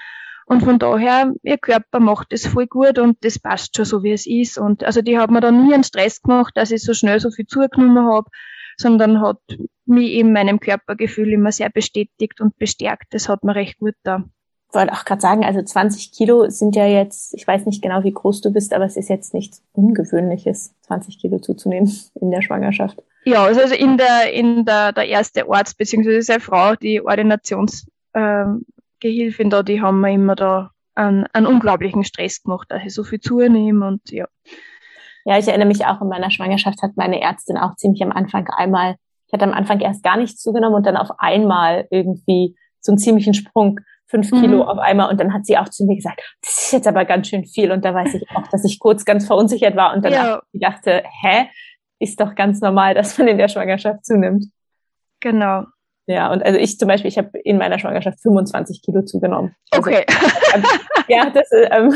Und von daher, ihr Körper macht das voll gut und das passt schon so, wie es ist. Und also die hat mir da nie einen Stress gemacht, dass ich so schnell so viel zugenommen habe sondern hat mich in meinem Körpergefühl immer sehr bestätigt und bestärkt. Das hat mir recht gut da. Ich wollte auch gerade sagen, also 20 Kilo sind ja jetzt, ich weiß nicht genau, wie groß du bist, aber es ist jetzt nichts Ungewöhnliches, 20 Kilo zuzunehmen in der Schwangerschaft. Ja, also in der, in der, der erste Arzt, beziehungsweise seine Frau, die Ordinationsgehilfin ähm, da, die haben mir immer da einen, einen unglaublichen Stress gemacht, dass ich so viel zunehme und ja. Ja, ich erinnere mich auch in meiner Schwangerschaft hat meine Ärztin auch ziemlich am Anfang einmal, ich hatte am Anfang erst gar nichts zugenommen und dann auf einmal irgendwie so einen ziemlichen Sprung, fünf mhm. Kilo auf einmal und dann hat sie auch zu mir gesagt, das ist jetzt aber ganz schön viel und da weiß ich auch, dass ich kurz ganz verunsichert war und dann ja. dachte, hä, ist doch ganz normal, dass man in der Schwangerschaft zunimmt. Genau. Ja, und also ich zum Beispiel, ich habe in meiner Schwangerschaft 25 Kilo zugenommen. Also, okay. ja, das, ähm,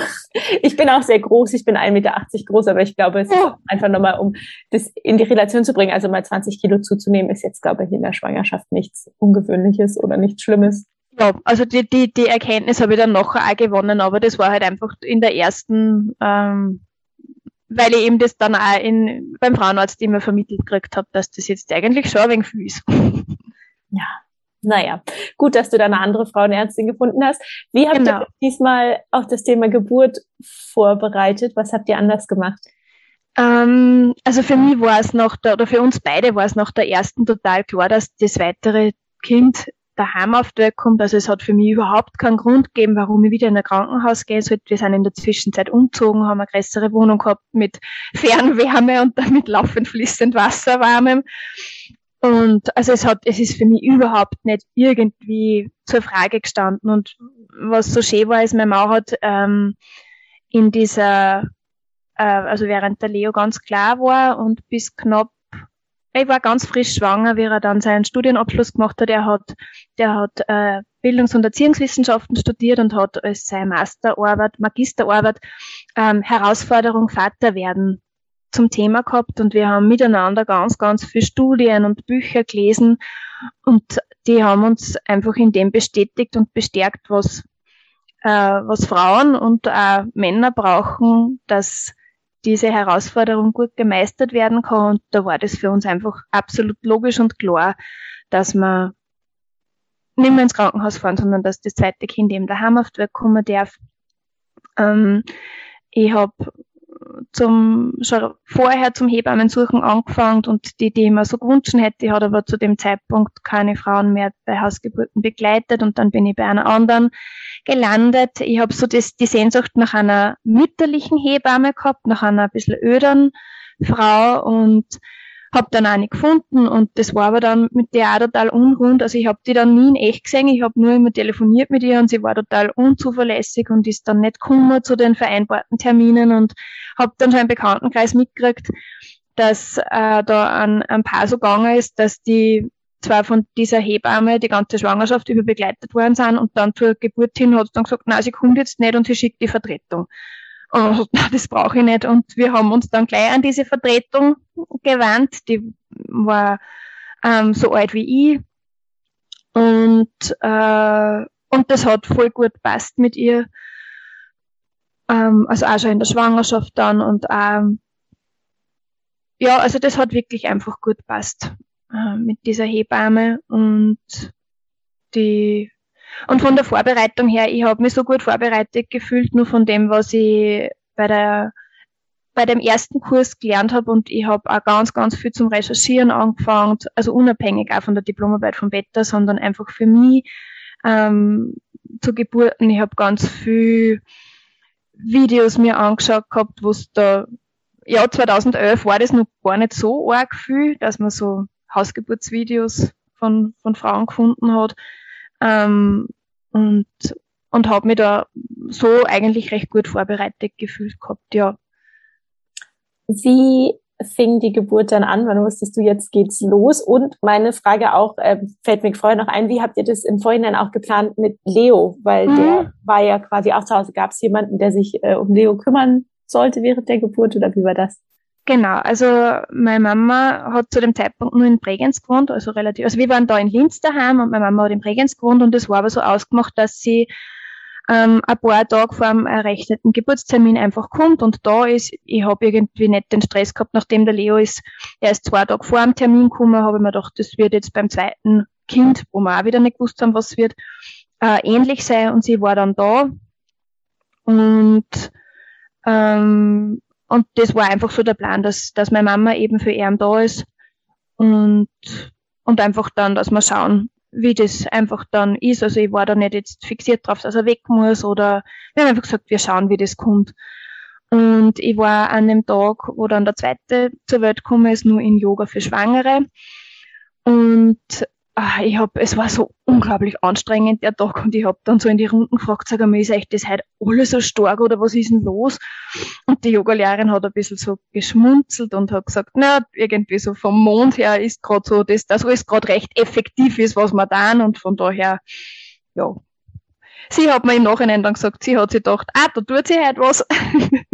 ich bin auch sehr groß, ich bin 1,80 Meter groß, aber ich glaube, es ist einfach nochmal, um das in die Relation zu bringen, also mal 20 Kilo zuzunehmen, ist jetzt, glaube ich, in der Schwangerschaft nichts Ungewöhnliches oder nichts Schlimmes. Ja, also die, die, die Erkenntnis habe ich dann nachher auch gewonnen, aber das war halt einfach in der ersten, ähm, weil ich eben das dann auch in, beim Frauenarzt immer vermittelt gekriegt habe, dass das jetzt eigentlich schon ein wenig viel ist. Ja, naja, gut, dass du da eine andere Frauenärztin gefunden hast. Wie habt genau. ihr diesmal auch das Thema Geburt vorbereitet? Was habt ihr anders gemacht? Ähm, also für mich war es noch, der, oder für uns beide war es nach der ersten total klar, dass das weitere Kind daheim auf die Welt kommt. Also es hat für mich überhaupt keinen Grund gegeben, warum ich wieder in ein Krankenhaus gehen sollte. Wir sind in der Zwischenzeit umgezogen, haben eine größere Wohnung gehabt mit Fernwärme und damit laufend fließend Wasser warmem. Und also es hat, es ist für mich überhaupt nicht irgendwie zur Frage gestanden. Und was so schön war, ist, meine Mama hat ähm, in dieser, äh, also während der Leo ganz klar war und bis knapp, ich war ganz frisch schwanger, wie er dann seinen Studienabschluss gemacht hat. Er hat, der hat äh, Bildungs- und Erziehungswissenschaften studiert und hat als seine Masterarbeit, Magisterarbeit ähm, Herausforderung Vater werden zum Thema gehabt und wir haben miteinander ganz, ganz viele Studien und Bücher gelesen und die haben uns einfach in dem bestätigt und bestärkt, was, äh, was Frauen und auch Männer brauchen, dass diese Herausforderung gut gemeistert werden kann. Und da war das für uns einfach absolut logisch und klar, dass man nicht mehr ins Krankenhaus fahren, sondern dass das zweite Kind eben daheim auf die Welt kommen darf. Ähm, ich habe zum, schon vorher zum Hebammensuchen angefangen und die, die ich mir so gewünscht hätte, hat aber zu dem Zeitpunkt keine Frauen mehr bei Hausgeburten begleitet und dann bin ich bei einer anderen gelandet. Ich habe so das, die Sehnsucht nach einer mütterlichen Hebamme gehabt, nach einer ein bisschen ödern Frau und habe dann eine gefunden und das war aber dann mit der auch total unrund. Also ich habe die dann nie in echt gesehen, ich habe nur immer telefoniert mit ihr und sie war total unzuverlässig und ist dann nicht gekommen zu den vereinbarten Terminen und habe dann schon im Bekanntenkreis mitgekriegt, dass äh, da ein, ein Paar so gegangen ist, dass die zwar von dieser Hebamme die ganze Schwangerschaft über begleitet worden sind und dann zur Geburt hin hat sie dann gesagt, na, sie kommt jetzt nicht und sie schickt die Vertretung. Und das brauche ich nicht. Und wir haben uns dann gleich an diese Vertretung gewandt. Die war ähm, so alt wie ich. Und, äh, und das hat voll gut passt mit ihr. Ähm, also auch schon in der Schwangerschaft dann und ähm, ja, also das hat wirklich einfach gut passt äh, mit dieser Hebamme und die und von der Vorbereitung her, ich habe mich so gut vorbereitet gefühlt, nur von dem, was ich bei der bei dem ersten Kurs gelernt habe und ich habe auch ganz, ganz viel zum Recherchieren angefangen, also unabhängig auch von der Diplomarbeit vom Beta, sondern einfach für mich ähm, zu Geburten. Ich habe ganz viel Videos mir angeschaut gehabt, wo es da, ja, 2011 war das noch gar nicht so arg viel, dass man so Hausgeburtsvideos von, von Frauen gefunden hat. Ähm, und und habe mich da so eigentlich recht gut vorbereitet gefühlt gehabt, ja. Wie fing die Geburt dann an? Wann wusstest du, jetzt geht's los? Und meine Frage auch, äh, fällt mir vorher noch ein, wie habt ihr das im Vorhinein auch geplant mit Leo? Weil mhm. der war ja quasi auch zu Hause. Gab es jemanden, der sich äh, um Leo kümmern sollte während der Geburt oder wie war das? Genau, also meine Mama hat zu dem Zeitpunkt nur in Bregenz gewohnt, also relativ, also wir waren da in Linz daheim und meine Mama hat in Bregenz gewohnt und es war aber so ausgemacht, dass sie ähm, ein paar Tage vor dem errechneten Geburtstermin einfach kommt und da ist. Ich habe irgendwie nicht den Stress gehabt, nachdem der Leo ist, er ist zwei Tage vor dem Termin gekommen, habe ich mir gedacht, das wird jetzt beim zweiten Kind, wo wir auch wieder nicht gewusst haben, was wird, äh, ähnlich sein und sie war dann da und ähm, und das war einfach so der Plan, dass, dass meine Mama eben für ihn da ist und, und einfach dann, dass wir schauen, wie das einfach dann ist. Also ich war da nicht jetzt fixiert drauf, dass er weg muss oder wir haben einfach gesagt, wir schauen, wie das kommt. Und ich war an dem Tag, wo dann der zweite zur Welt gekommen ist, nur in Yoga für Schwangere. Und ah, ich habe, es war so unglaublich anstrengend der Tag und ich habe dann so in die Runden gefragt, sag mal, ist euch das heute alles so stark oder was ist denn los? Und die Yogalehrerin hat ein bisschen so geschmunzelt und hat gesagt, na, irgendwie so vom Mond her ist gerade so, dass das alles gerade recht effektiv ist, was wir tun und von daher, ja, sie hat mir im Nachhinein dann gesagt, sie hat sich gedacht, ah, da tut sie halt was.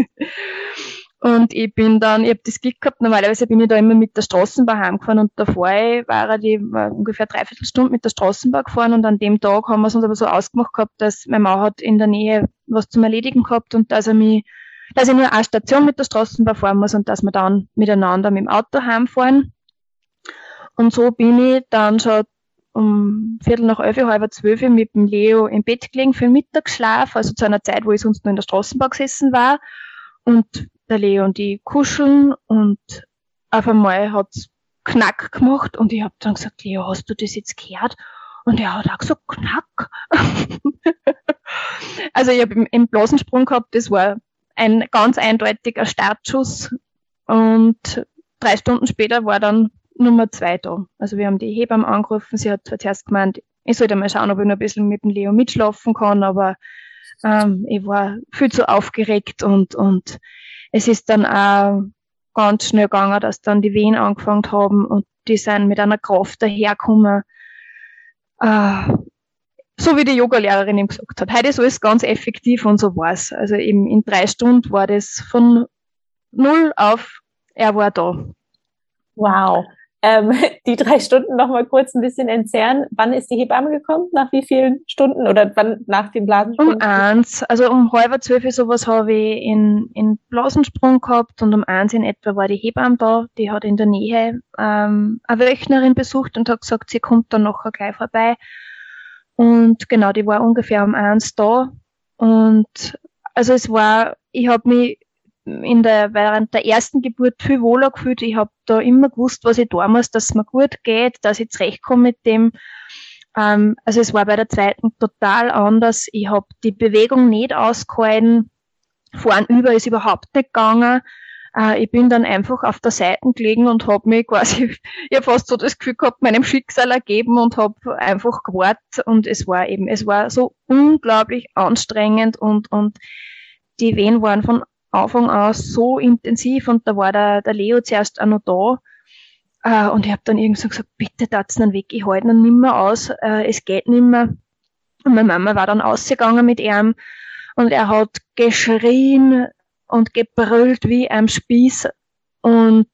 und ich bin dann, ich habe das Glück gehabt, normalerweise bin ich da immer mit der Straßenbahn heimgefahren und davor war ich war ungefähr dreiviertel Stunde mit der Straßenbahn gefahren und an dem Tag haben wir es uns aber so ausgemacht gehabt, dass mein Mann hat in der Nähe was zum Erledigen gehabt und dass er mich, dass ich nur eine Station mit der Straßenbahn fahren muss und dass wir dann miteinander mit dem Auto heimfahren. Und so bin ich dann schon um Viertel nach elf, halb zwölf mit dem Leo im Bett gelegen für den Mittagsschlaf, also zu einer Zeit, wo ich sonst nur in der Straßenbahn gesessen war. Und der Leo und ich kuscheln und auf einmal hat's Knack gemacht und ich habe dann gesagt, Leo, hast du das jetzt gehört? Und er hat auch gesagt, Knack. also ich habe im, im Blasensprung gehabt, das war ein ganz eindeutiger Startschuss und drei Stunden später war dann Nummer zwei da. Also wir haben die Hebamme angerufen, sie hat zuerst gemeint, ich sollte mal schauen, ob ich noch ein bisschen mit dem Leo mitschlafen kann, aber ähm, ich war viel zu aufgeregt und, und es ist dann auch ganz schnell gegangen, dass dann die Wehen angefangen haben und die sind mit einer Kraft dahergekommen. Äh, so wie die Yogalehrerin ihm gesagt hat. Heute ist alles ganz effektiv und so war's. Also eben in drei Stunden war das von null auf, er war da. Wow ähm, die drei Stunden noch mal kurz ein bisschen entzerren. Wann ist die Hebamme gekommen? Nach wie vielen Stunden oder wann nach dem Blasensprung? Um eins, also um halb zwölf sowas habe ich in, in Blasensprung gehabt und um eins in etwa war die Hebamme da. Die hat in der Nähe ähm, eine Wöchnerin besucht und hat gesagt, sie kommt dann nachher gleich vorbei. Und genau, die war ungefähr um eins da. Und also es war, ich habe mich in der, während der ersten Geburt viel wohler gefühlt. Ich habe da immer gewusst, was ich tun muss, dass es mir gut geht, dass ich zurechtkomme mit dem. Ähm, also es war bei der zweiten total anders. Ich habe die Bewegung nicht ausgehalten. Vorn über ist überhaupt nicht gegangen. Äh, ich bin dann einfach auf der Seite gelegen und habe mich quasi, habe fast so das Gefühl gehabt, meinem Schicksal ergeben und habe einfach gewartet. Und es war eben, es war so unglaublich anstrengend und, und die Wehen waren von Anfang an so intensiv und da war der, der Leo zuerst auch noch da. Äh, und ich habe dann irgendwie so gesagt, bitte tat's dann weg, ich halte ihn nimmer aus, äh, es geht nimmer. Und meine Mama war dann ausgegangen mit ihm und er hat geschrien und gebrüllt wie ein Spieß. Und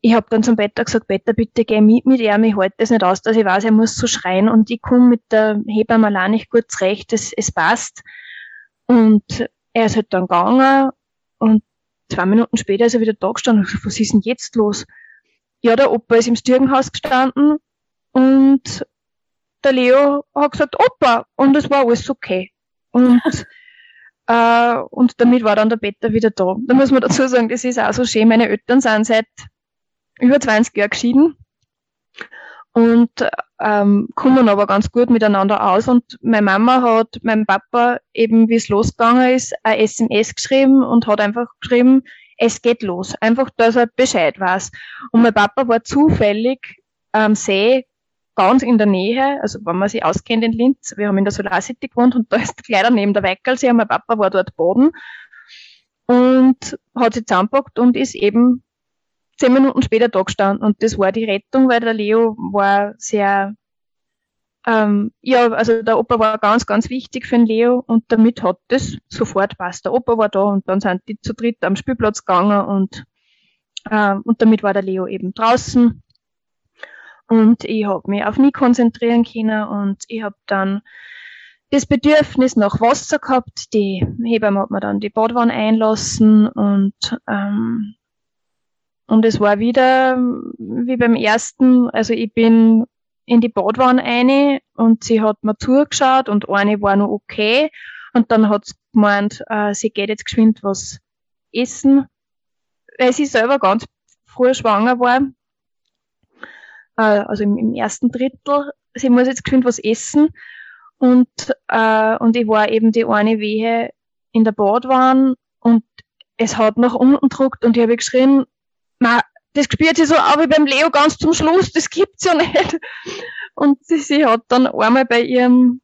ich habe dann zum Better gesagt, Better, bitte geh mit mit ihm, ich halte das nicht aus, dass ich weiß, er muss so schreien und ich komme mit der Hebamme allein nicht gut zurecht, es, es passt. Und er ist halt dann gegangen und zwei Minuten später ist er wieder da gestanden und gesagt, was ist denn jetzt los? Ja, der Opa ist im Stürgenhaus gestanden und der Leo hat gesagt, Opa, und es war alles okay. Und, äh, und damit war dann der Peter wieder da. Da muss man dazu sagen, das ist auch so schön. Meine Eltern sind seit über 20 Jahren geschieden und ähm, kommen aber ganz gut miteinander aus. Und meine Mama hat meinem Papa eben, wie es losgegangen ist, ein SMS geschrieben und hat einfach geschrieben, es geht los. Einfach, dass er Bescheid weiß. Und mein Papa war zufällig am See ganz in der Nähe, also wenn man sich auskennt in Linz, wir haben in der Solar City gewohnt und da ist gleich daneben der Weickersee und mein Papa war dort baden und hat sich zusammengepackt und ist eben zehn Minuten später da gestanden und das war die Rettung, weil der Leo war sehr, ähm, ja, also der Opa war ganz, ganz wichtig für den Leo und damit hat das sofort passt. Der Opa war da und dann sind die zu dritt am Spielplatz gegangen und, ähm, und damit war der Leo eben draußen und ich habe mich auf mich konzentrieren können und ich habe dann das Bedürfnis nach Wasser gehabt. Die Hebamme hat mir dann die Badwanne einlassen und ähm, und es war wieder wie beim ersten, also ich bin in die Badwanne eine und sie hat mir zugeschaut und eine war noch okay. Und dann hat sie gemeint, äh, sie geht jetzt geschwind was essen, weil sie selber ganz früh schwanger war. Äh, also im, ersten Drittel. Sie muss jetzt geschwind was essen. Und, äh, und ich war eben die eine Wehe in der Badwanne und es hat nach unten gedruckt und ich habe geschrien, man, das spürt sich so auch wie beim Leo ganz zum Schluss, das gibt's ja nicht. Und sie, sie hat dann einmal bei ihrem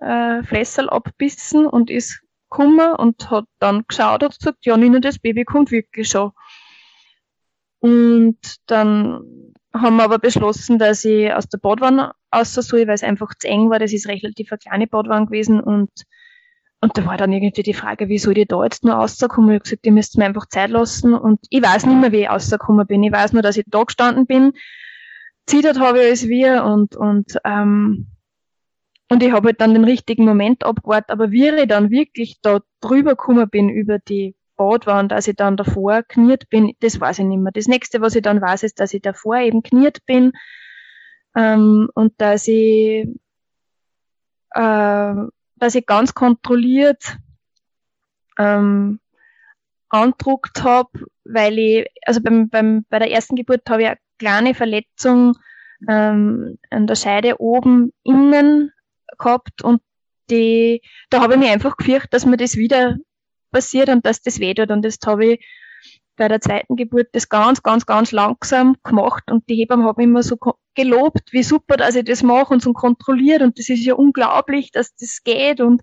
äh, Flässel abbissen und ist gekommen und hat dann geschaut und gesagt, ja, Nina, das Baby kommt wirklich schon. Und dann haben wir aber beschlossen, dass ich aus der Badwanne raus soll, weil es einfach zu eng war. Das ist relativ eine kleine Badwanne gewesen und und da war dann irgendwie die Frage, wie soll ich da jetzt nur rauskommen? Ich habe gesagt, ihr müsst mir einfach Zeit lassen. Und ich weiß nicht mehr, wie ich rausgekommen bin. Ich weiß nur, dass ich da gestanden bin. Zittert habe ich alles wir und, und, ähm, und ich habe halt dann den richtigen Moment abgewartet. Aber wie ich dann wirklich da drüber gekommen bin über die Badwanne, dass ich dann davor kniert bin, das weiß ich nicht mehr. Das nächste, was ich dann weiß, ist, dass ich davor eben kniert bin ähm, und dass ich äh, dass ich ganz kontrolliert ähm, andruckt habe, weil ich, also beim, beim, bei der ersten Geburt habe ich eine kleine Verletzung ähm, an der Scheide oben innen gehabt und die, da habe ich mich einfach gefürchtet, dass mir das wieder passiert und dass das weh tut. Und das habe ich bei der zweiten Geburt das ganz, ganz, ganz langsam gemacht und die Hebamme hat mich immer so gelobt, wie super, dass ich das mache und so kontrolliert und das ist ja unglaublich, dass das geht und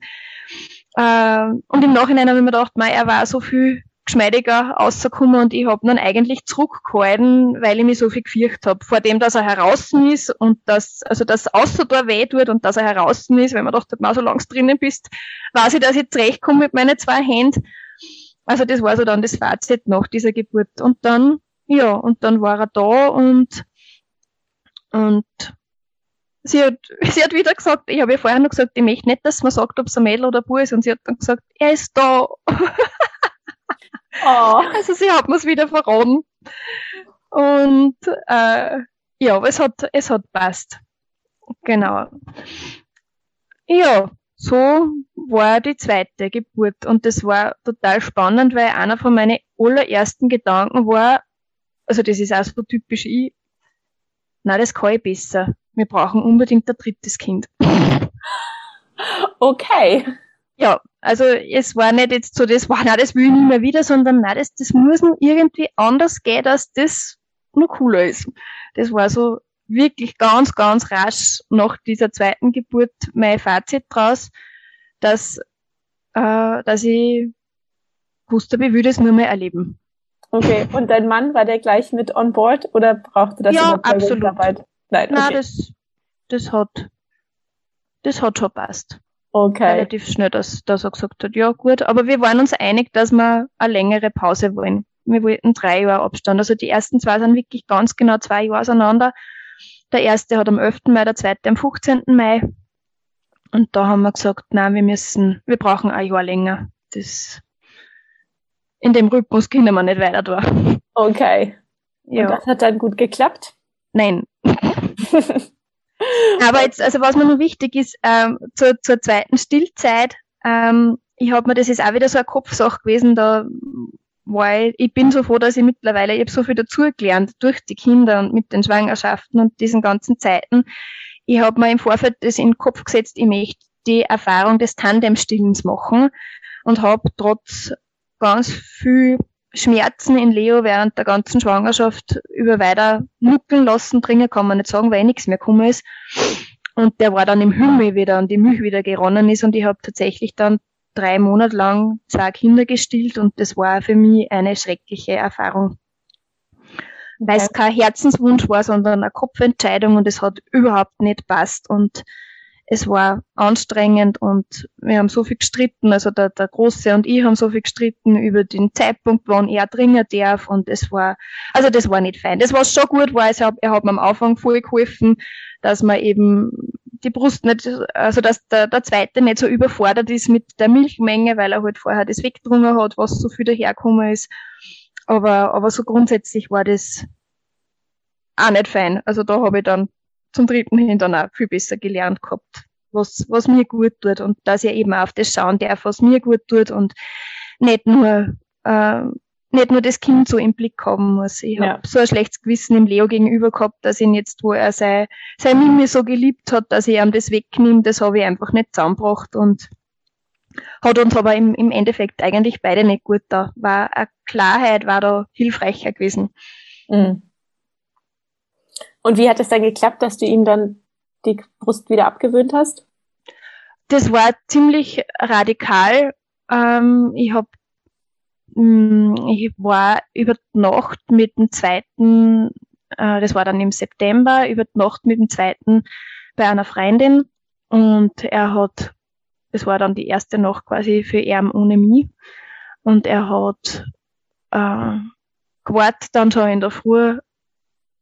äh, und im Nachhinein habe ich mir gedacht, mei, er war so viel geschmeidiger rausgekommen und ich habe dann eigentlich zurückgehalten, weil ich mich so viel gefürchtet habe. Vor dem, dass er heraus ist und dass, also dass außer da weh tut und dass er heraus ist, weil man dachte, mal so lange drinnen bist, weiß ich, dass ich zurechtkomme mit meinen zwei Händen. Also das war so dann das Fazit nach dieser Geburt. Und dann, ja, und dann war er da und und sie hat, sie hat wieder gesagt, ich habe ja vorher noch gesagt, ich möchte nicht, dass man sagt, ob es ein Mädel oder ein Bub ist. Und sie hat dann gesagt, er ist da. Oh. Also sie hat mir es wieder verraten. Und äh, ja, es hat, es hat passt. Genau. Ja, so war die zweite Geburt. Und das war total spannend, weil einer von meinen allerersten Gedanken war, also das ist auch so typisch ich, na, das kann ich besser. Wir brauchen unbedingt ein drittes Kind. Okay. Ja, also es war nicht jetzt so, das war, na, das will ich nicht mehr wieder, sondern na, das, das muss irgendwie anders gehen, dass das noch cooler ist. Das war so wirklich ganz, ganz rasch nach dieser zweiten Geburt mein Fazit draus, dass, äh, dass ich wusste, ich will das nur mehr erleben. Okay, und dein Mann, war der gleich mit on board oder brauchte das ja, absolut. Nein, okay. Nein, das, das hat, das hat schon passt. Okay. Relativ schnell, dass, dass er gesagt hat, ja gut, aber wir waren uns einig, dass wir eine längere Pause wollen. Wir wollten drei Jahre Abstand. Also die ersten zwei sind wirklich ganz genau zwei Jahre auseinander. Der erste hat am 11. Mai, der zweite am 15. Mai. Und da haben wir gesagt, nein, wir müssen, wir brauchen ein Jahr länger. Das in dem Rhythmus können wir nicht weiter durch. Okay. Ja. Und das hat dann gut geklappt? Nein. Aber jetzt, also was mir noch wichtig ist, ähm, zur, zur zweiten Stillzeit, ähm, ich habe mir, das ist auch wieder so eine Kopfsache gewesen, da war ich, bin so froh, dass ich mittlerweile, ich habe so viel dazugelernt durch die Kinder und mit den Schwangerschaften und diesen ganzen Zeiten. Ich habe mir im Vorfeld das in den Kopf gesetzt, ich möchte die Erfahrung des Tandemstillens machen und habe trotz ganz viel Schmerzen in Leo während der ganzen Schwangerschaft über weiter nuckeln lassen, dringen kann man nicht sagen, weil nichts mehr gekommen ist. Und der war dann im Himmel wieder und die Milch wieder geronnen ist und ich habe tatsächlich dann drei Monate lang zwei Kinder gestillt und das war für mich eine schreckliche Erfahrung. Weil es kein Herzenswunsch war, sondern eine Kopfentscheidung und es hat überhaupt nicht passt. Und es war anstrengend und wir haben so viel gestritten, also der, der Große und ich haben so viel gestritten über den Zeitpunkt, wann er dringen darf. Und es war, also das war nicht fein. Das, was schon gut war, er hat mir am Anfang voll geholfen, dass man eben die Brust nicht, also dass der, der Zweite nicht so überfordert ist mit der Milchmenge, weil er halt vorher das weggedrungen hat, was so viel dahergekommen ist. Aber, aber so grundsätzlich war das auch nicht fein. Also da habe ich dann zum dritten hin dann auch viel besser gelernt gehabt, was, was mir gut tut und dass ich eben auf das schauen darf, was mir gut tut und nicht nur, äh, nicht nur das Kind so im Blick haben muss. Ich ja. habe so ein schlechtes Gewissen im Leo gegenüber gehabt, dass ihn jetzt, wo er sein, sein Mimi so geliebt hat, dass ich ihm das wegnehme, das habe ich einfach nicht zusammengebracht und hat uns aber im, im Endeffekt eigentlich beide nicht gut da. War eine Klarheit, war da hilfreicher gewesen. Mhm. Und wie hat es dann geklappt, dass du ihm dann die Brust wieder abgewöhnt hast? Das war ziemlich radikal. Ähm, ich hab, mh, mm, ich war über Nacht mit dem zweiten äh, das war dann im September, über Nacht mit dem zweiten bei einer Freundin und er hat, das war dann die erste Nacht quasi für ihn ohne mich und er hat äh, gewartet dann schon in der Früh.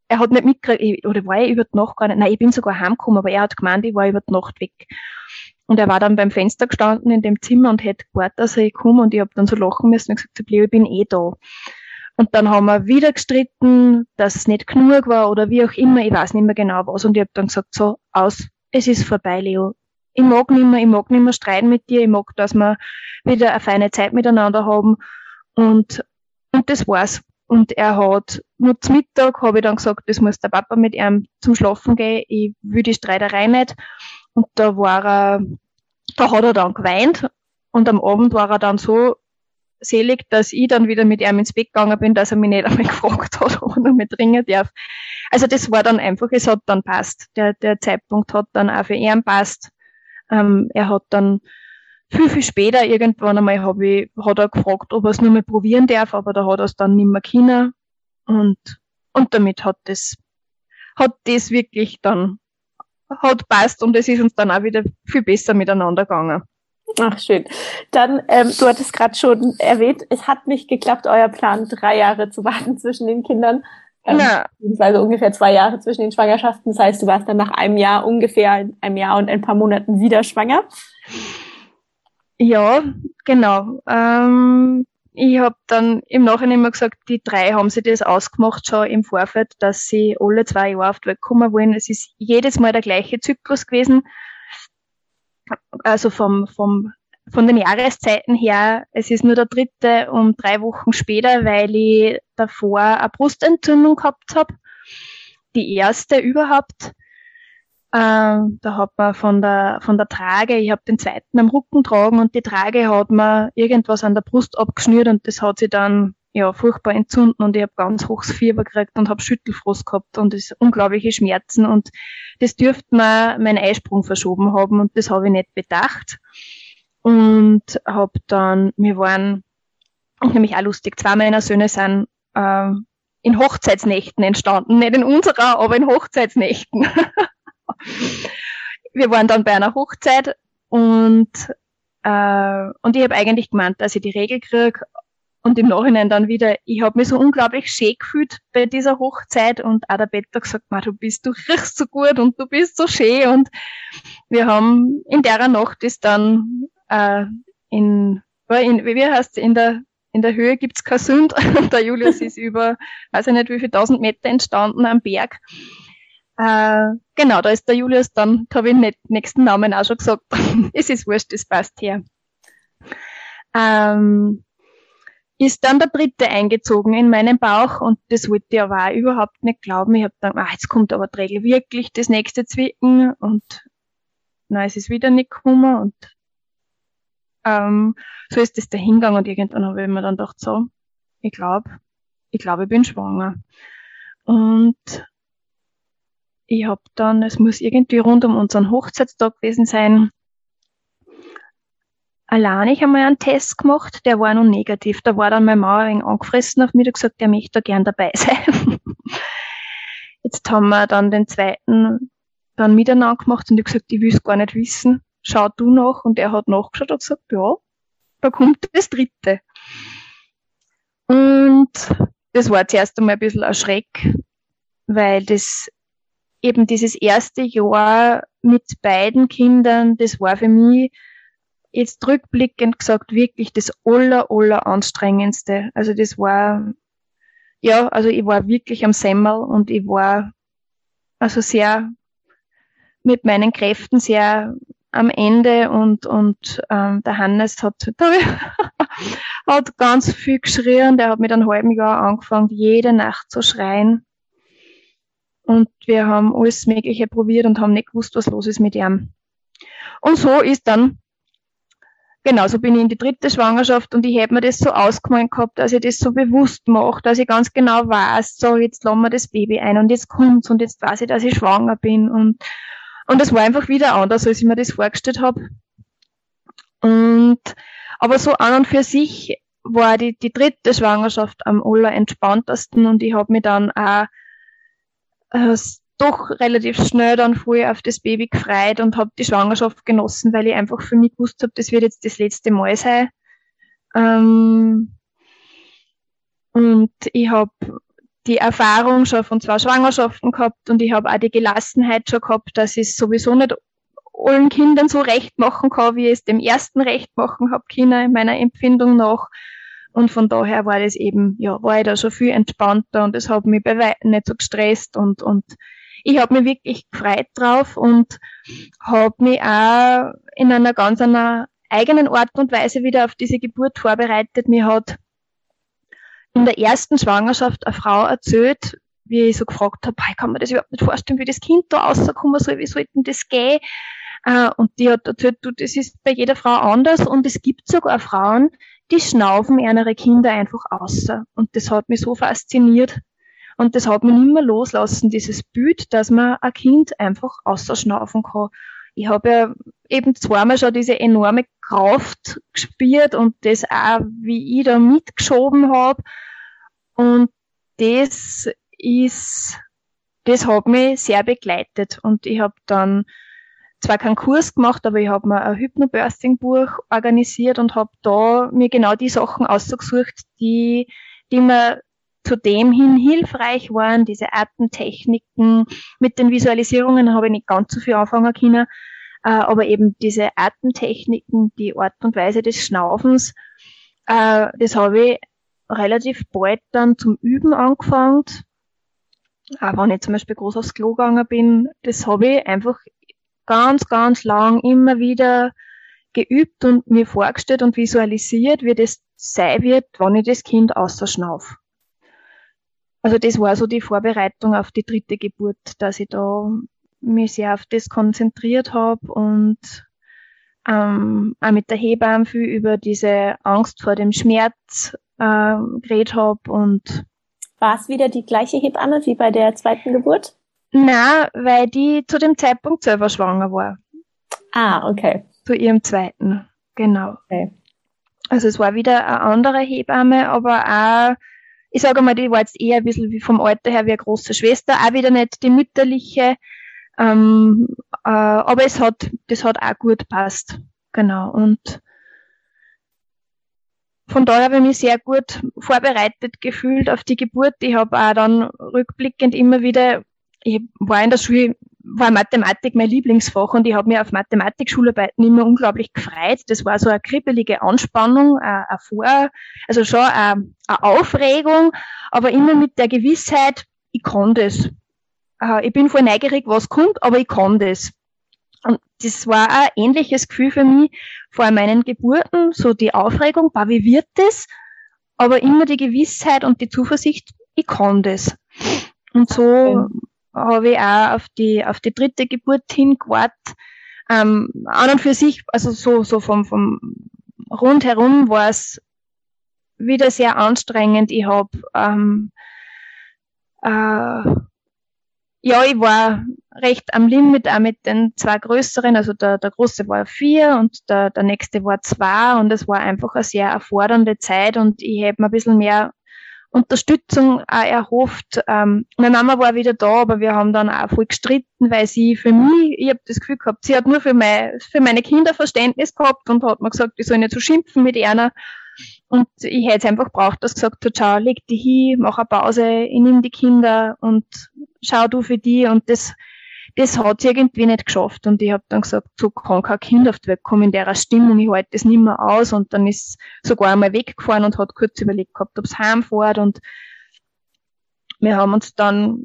Er hat nicht mitgekriegt, oder war ich über die Nacht gar nicht, nein, ich bin sogar heimgekommen, aber er hat gemeint, ich war über die Nacht weg. Und er war dann beim Fenster gestanden in dem Zimmer und hätte gewartet, dass ich komme und ich habe dann so lachen müssen und gesagt, ich bin eh da. Und dann haben wir wieder gestritten, dass es nicht genug war oder wie auch immer, ich weiß nicht mehr genau was. Und ich habe dann gesagt, so, aus, es ist vorbei, Leo. Ich mag nicht mehr, ich mag nicht mehr streiten mit dir, ich mag, dass wir wieder eine feine Zeit miteinander haben. Und, und das war's. Und er hat, nur zum Mittag habe ich dann gesagt, das muss der Papa mit ihm zum Schlafen gehen, ich will die Streiterei nicht. Und da war er, da hat er dann geweint. Und am Abend war er dann so selig, dass ich dann wieder mit ihm ins Bett gegangen bin, dass er mich nicht einmal gefragt hat, ob er noch mit dringen darf. Also das war dann einfach, es hat dann passt. Der, der Zeitpunkt hat dann auch für ihn passt. Ähm, er hat dann viel, viel später irgendwann einmal hab ich, hat er gefragt, ob er es nur mal probieren darf, aber da hat er es dann nicht mehr können. Und, und damit hat das, hat das wirklich dann, hat passt und es ist uns dann auch wieder viel besser miteinander gegangen. Ach, schön. Dann, ähm, du hattest gerade schon erwähnt, es hat nicht geklappt, euer Plan, drei Jahre zu warten zwischen den Kindern. Ähm, ja. Beziehungsweise ungefähr zwei Jahre zwischen den Schwangerschaften. Das heißt, du warst dann nach einem Jahr ungefähr, einem Jahr und ein paar Monaten wieder schwanger. Ja, genau. Ähm, ich habe dann im Nachhinein immer gesagt, die drei haben sich das ausgemacht schon im Vorfeld, dass sie alle zwei Jahre auf die Welt kommen wollen. Es ist jedes Mal der gleiche Zyklus gewesen also vom, vom, von den Jahreszeiten her, es ist nur der dritte um drei Wochen später, weil ich davor eine Brustentzündung gehabt habe. Die erste überhaupt. Ähm, da hat man von der, von der Trage, ich habe den zweiten am Rücken tragen und die Trage hat man irgendwas an der Brust abgeschnürt und das hat sich dann ja, furchtbar entzünden und ich habe ganz hohes Fieber gekriegt und habe Schüttelfrost gehabt und es unglaubliche Schmerzen und das dürfte mir meinen Eisprung verschoben haben und das habe ich nicht bedacht und habe dann, wir waren nämlich auch lustig, zwei meiner Söhne sind äh, in Hochzeitsnächten entstanden, nicht in unserer, aber in Hochzeitsnächten. wir waren dann bei einer Hochzeit und äh, und ich habe eigentlich gemeint, dass ich die Regel kriege, und im Nachhinein dann wieder, ich habe mich so unglaublich schön gefühlt bei dieser Hochzeit und auch der Better gesagt, du bist, du riechst so gut und du bist so schön und wir haben in der Nacht ist dann äh, in, in wie heißt in der in der Höhe gibt's kein Sünd und der Julius ist über, weiß ich nicht wie viel tausend Meter entstanden am Berg. Äh, genau, da ist der Julius dann, da habe ich den nächsten Namen auch schon gesagt, es ist wurscht, das passt her. Ähm, ist dann der dritte eingezogen in meinen Bauch und das wollte ich aber auch überhaupt nicht glauben. Ich habe dann, ah, jetzt kommt aber Trägel wirklich das nächste Zwicken und na, es ist wieder nicht gekommen und ähm, so ist das dahingegangen und irgendwann habe ich mir dann gedacht, so, ich glaube, ich glaube, ich bin schwanger. Und ich habe dann, es muss irgendwie rund um unseren Hochzeitstag gewesen sein, allein ich einmal einen Test gemacht, der war noch negativ. Da war dann mein Mauer angefressen auf mich und gesagt, der möchte da gern dabei sein. Jetzt haben wir dann den zweiten dann miteinander gemacht und ich gesagt, ich will es gar nicht wissen. Schau du nach. Und er hat nachgeschaut und gesagt, ja, da kommt das dritte. Und das war zuerst einmal ein bisschen ein Schreck, weil das eben dieses erste Jahr mit beiden Kindern, das war für mich jetzt rückblickend gesagt wirklich das aller, aller anstrengendste. Also das war, ja, also ich war wirklich am Semmel und ich war also sehr mit meinen Kräften sehr am Ende und, und ähm, der Hannes hat, hat ganz viel geschrien. Der hat mit einem halben Jahr angefangen, jede Nacht zu schreien. Und wir haben alles Mögliche probiert und haben nicht gewusst, was los ist mit ihm. Und so ist dann genau, so bin ich in die dritte Schwangerschaft und ich hätte mir das so ausgemalt gehabt, dass ich das so bewusst mache, dass ich ganz genau weiß, so jetzt lassen wir das Baby ein und jetzt kommt's und jetzt weiß ich, dass ich schwanger bin und und das war einfach wieder anders, als ich mir das vorgestellt habe. Und aber so an und für sich war die, die dritte Schwangerschaft am allerentspanntesten und ich habe mich dann auch äh, doch relativ schnell dann voll auf das Baby gefreut und habe die Schwangerschaft genossen, weil ich einfach für mich gewusst habe, das wird jetzt das letzte Mal sein. Ähm, und ich habe die Erfahrung schon von zwei Schwangerschaften gehabt und ich habe auch die Gelassenheit schon gehabt, dass ich es sowieso nicht allen Kindern so recht machen kann, wie ich es dem ersten recht machen habe Kinder in meiner Empfindung nach. Und von daher war das eben, ja, war ich da schon viel entspannter und es hat mich bei weitem nicht so gestresst und, und ich habe mich wirklich gefreut drauf und habe mich auch in einer ganz einer eigenen Art und Weise wieder auf diese Geburt vorbereitet. Mir hat in der ersten Schwangerschaft eine Frau erzählt, wie ich so gefragt habe, kann mir das überhaupt nicht vorstellen, wie das Kind da rauskommen soll, wie soll denn das gehen? Äh, und die hat erzählt, du, das ist bei jeder Frau anders und es gibt sogar Frauen, die schnaufen ihre Kinder einfach außer. Und das hat mich so fasziniert. Und das hat mich nicht mehr loslassen, dieses Bild, dass man ein Kind einfach ausschnaufen kann. Ich habe ja eben zweimal schon diese enorme Kraft gespürt und das auch, wie ich da mitgeschoben habe. Und das ist, das hat mich sehr begleitet. Und ich habe dann zwar keinen Kurs gemacht, aber ich habe mir ein Hypnobirthing-Buch organisiert und habe da mir genau die Sachen ausgesucht, die, die mir zu dem hin hilfreich waren, diese Atemtechniken. Mit den Visualisierungen habe ich nicht ganz so viel anfangen können, äh, aber eben diese Atemtechniken, die Art und Weise des Schnaufens, äh, das habe ich relativ bald dann zum Üben angefangen. Auch wenn ich zum Beispiel groß aufs Klo gegangen bin, das habe ich einfach ganz, ganz lang immer wieder geübt und mir vorgestellt und visualisiert, wie das sein wird, wenn ich das Kind ausschnaufe. Also das war so die Vorbereitung auf die dritte Geburt, dass ich da mich sehr auf das konzentriert habe und ähm, auch mit der Hebamme viel über diese Angst vor dem Schmerz äh, geredet habe und war es wieder die gleiche Hebamme wie bei der zweiten Geburt? Na, weil die zu dem Zeitpunkt selber schwanger war. Ah, okay. Zu ihrem zweiten, genau. Okay. Also es war wieder eine andere Hebamme, aber auch, ich sage mal, die war jetzt eher ein bisschen wie vom Alter her wie eine große Schwester, auch wieder nicht die mütterliche, ähm, äh, aber es hat, das hat auch gut passt. Genau. Und von daher habe ich mich sehr gut vorbereitet gefühlt auf die Geburt. Ich habe auch dann rückblickend immer wieder ich war in der Schule, war Mathematik mein Lieblingsfach und ich habe mir auf Mathematik-Schularbeiten immer unglaublich gefreut. Das war so eine kribbelige Anspannung, eine, eine Vor, also schon eine, eine Aufregung, aber immer mit der Gewissheit, ich kann das. Äh, ich bin voll neugierig, was kommt, aber ich kann das. Und das war ein ähnliches Gefühl für mich vor meinen Geburten, so die Aufregung, bah, wie wird das? Aber immer die Gewissheit und die Zuversicht, ich kann das. Und so habe ich auch auf die, auf die dritte Geburt hingewartet. Ähm, an und für sich, also so, so vom, vom rundherum war es wieder sehr anstrengend. Ich habe ähm, äh, ja, ich war recht am Limit auch mit den zwei größeren, also der, der große war vier und der, der nächste war zwei und es war einfach eine sehr erfordernde Zeit und ich hätte mir ein bisschen mehr Unterstützung auch erhofft. Ähm, meine Mama war wieder da, aber wir haben dann auch voll gestritten, weil sie für mich, ich habe das Gefühl gehabt, sie hat nur für, mein, für meine Kinder Verständnis gehabt und hat mir gesagt, ich soll nicht so schimpfen mit einer. Und ich hätte es einfach braucht, dass gesagt hat, schau, leg dich hin, mach eine Pause, ich nimm die Kinder und schau du für die und das das hat irgendwie nicht geschafft. Und ich habe dann gesagt, so kann kein Kind auf die Welt kommen in der Stimmung, ich halte das nicht mehr aus. Und dann ist sogar einmal weggefahren und hat kurz überlegt gehabt, ob es heimfährt. Und wir haben uns dann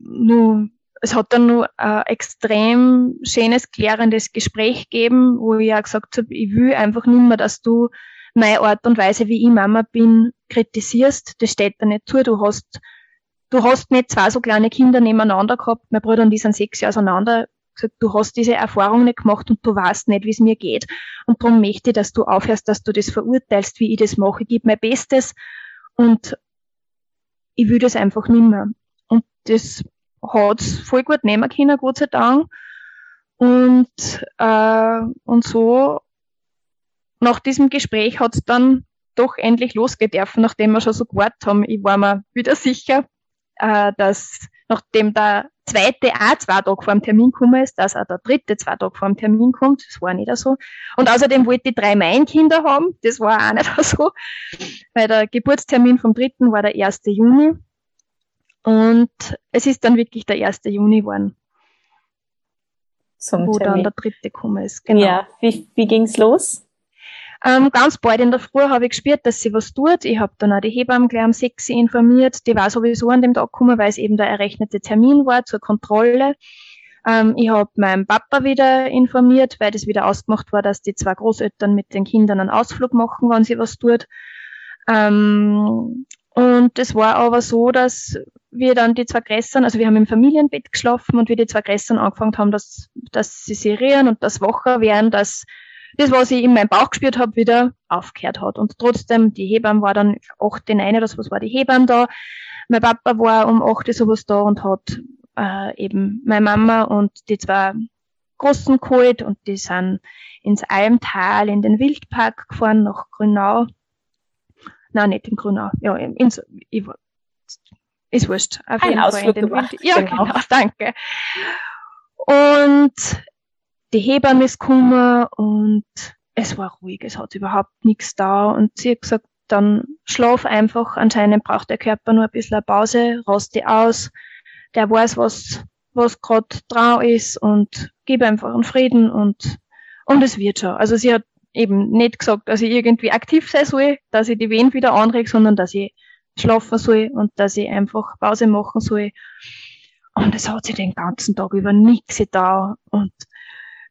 nur, es hat dann nur ein extrem schönes, klärendes Gespräch gegeben, wo ich auch gesagt habe, ich will einfach nicht mehr, dass du meine Art und Weise, wie ich Mama bin, kritisierst. Das steht dir nicht zu. Du hast du hast nicht zwei so kleine Kinder nebeneinander gehabt, meine Brüder und die sind sechs Jahre auseinander, gesagt, du hast diese Erfahrung nicht gemacht und du weißt nicht, wie es mir geht. Und darum möchte ich, dass du aufhörst, dass du das verurteilst, wie ich das mache. Ich gebe mein Bestes und ich will das einfach nicht mehr. Und das hat's voll gut nehmen können, Gott sei Dank. Und, äh, und so, nach diesem Gespräch hat's dann doch endlich losgehen dürfen, nachdem wir schon so gewartet haben. Ich war mir wieder sicher, äh, dass nachdem der zweite auch zwei Tage vor dem Termin gekommen ist, dass auch der dritte zwei Tage vor dem Termin kommt. Das war nicht so. Und außerdem wollte ich drei Mainkinder haben. Das war auch nicht so. Weil der Geburtstermin vom dritten war der 1. Juni. Und es ist dann wirklich der 1. Juni geworden. Zum wo Termin. dann der dritte gekommen ist. Genau. Ja, wie, wie ging's los? Ähm, ganz bald in der Früh habe ich gespürt, dass sie was tut. Ich habe dann auch die Hebamme gleich um sechs informiert. Die war sowieso an dem Tag gekommen, weil es eben der errechnete Termin war zur Kontrolle. Ähm, ich habe meinen Papa wieder informiert, weil das wieder ausgemacht war, dass die zwei Großeltern mit den Kindern einen Ausflug machen, wenn sie was tut. Ähm, und es war aber so, dass wir dann die zwei Grässern, also wir haben im Familienbett geschlafen und wir die zwei Grässern angefangen haben, dass, dass sie serieren und das wacher werden, dass das, was ich in meinem Bauch gespürt habe, wieder aufgehört hat. Und trotzdem, die Hebamme war dann acht in eine, das was war die Hebamme da. Mein Papa war um acht sowas da und hat äh, eben meine Mama und die zwei Großen geholt und die sind ins Almtal in den Wildpark gefahren nach Grünau. Nein, nicht in Grünau. Ja, ins, ich, ist wurscht. Auf Ein Ausflug in den Wild. Ja, genau. genau, danke. Und die Hebamme ist gekommen und es war ruhig, es hat überhaupt nichts da und sie hat gesagt, dann schlaf einfach, anscheinend braucht der Körper nur ein bisschen eine Pause, raste aus, der weiß, was, was gerade dran ist und gib einfach einen Frieden und, und es wird schon. Also sie hat eben nicht gesagt, dass ich irgendwie aktiv sein soll, dass ich die Wehen wieder anreg, sondern dass ich schlafen soll und dass ich einfach Pause machen soll. Und es hat sie den ganzen Tag über nichts da und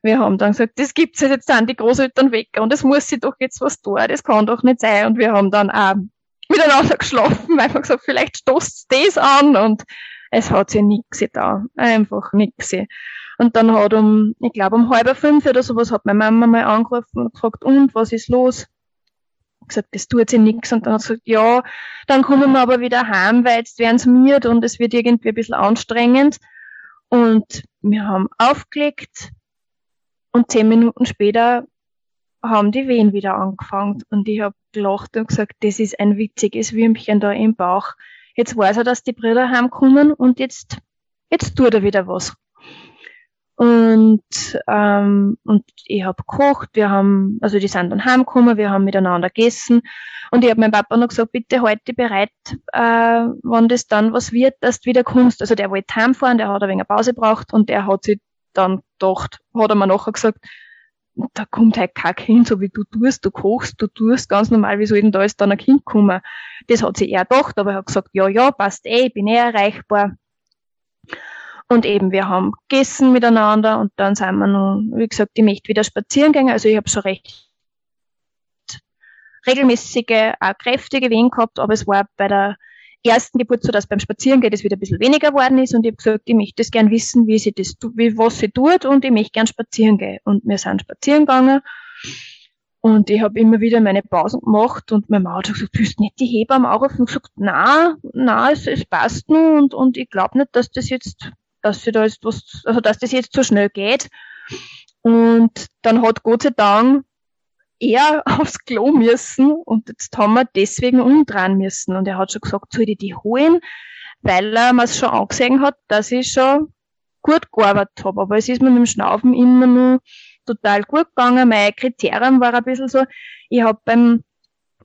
wir haben dann gesagt, das gibt's jetzt dann die Großeltern weg und es muss sie doch jetzt was tun, das kann doch nicht sein. Und wir haben dann auch miteinander geschlafen, wir gesagt, vielleicht stoßt das an und es hat sie nichts da, einfach nichts. Und dann hat um, ich glaube um halb fünf oder sowas, hat meine Mama mal angerufen und gefragt, und was ist los? Gesagt, das tut sie nichts. Und dann hat sie gesagt, ja, dann kommen wir aber wieder heim, weil jetzt werden sie und es wird irgendwie ein bisschen anstrengend. Und wir haben aufgelegt, und zehn Minuten später haben die Wehen wieder angefangen. Und ich habe gelacht und gesagt, das ist ein witziges Würmchen da im Bauch. Jetzt weiß er, dass die Brüder heimkommen und jetzt, jetzt tut er wieder was. Und, ähm, und ich habe gekocht, wir haben, also die sind dann heimgekommen, wir haben miteinander gegessen. Und ich habe meinem Papa noch gesagt, bitte halt bereit, äh, wenn das dann was wird, dass du wieder kommst. Also der wollte heimfahren, der hat ein wenig Pause braucht und der hat sich dann gedacht, hat er mir nachher gesagt, da kommt halt kein Kind, so wie du tust, du kochst, du tust ganz normal, wie soll denn da jetzt dann ein Kind kommen? Das hat sie eher gedacht, aber er hat gesagt, ja, ja, passt eh, bin eh erreichbar. Und eben, wir haben gegessen miteinander und dann sind wir noch, wie gesagt, ich möchte wieder spazieren gehen, also ich habe schon recht regelmäßige, auch kräftige Wehen gehabt, aber es war bei der ersten Geburt so, dass beim Spazierengehen es wieder ein bisschen weniger geworden ist und ich habe gesagt, ich möchte das gern wissen, wie sie das, wie, was sie tut und ich möchte gern spazieren gehen. Und wir sind spazieren gegangen und ich habe immer wieder meine Pausen gemacht und meine Mama hat gesagt, du nicht die Hebamme anrufen? Und gesagt, na, na, es, es passt nur und, und ich glaube nicht, dass das jetzt, dass sie da jetzt was, also dass das jetzt so schnell geht. Und dann hat Gott sei Dank er aufs Klo müssen und jetzt haben wir deswegen umdrehen müssen. Und er hat schon gesagt, soll ich die holen, weil er mir schon angesehen hat, dass ich schon gut gearbeitet habe. Aber es ist mir mit dem Schnaufen immer nur total gut gegangen. Mein Kriterium war ein bisschen so, ich habe beim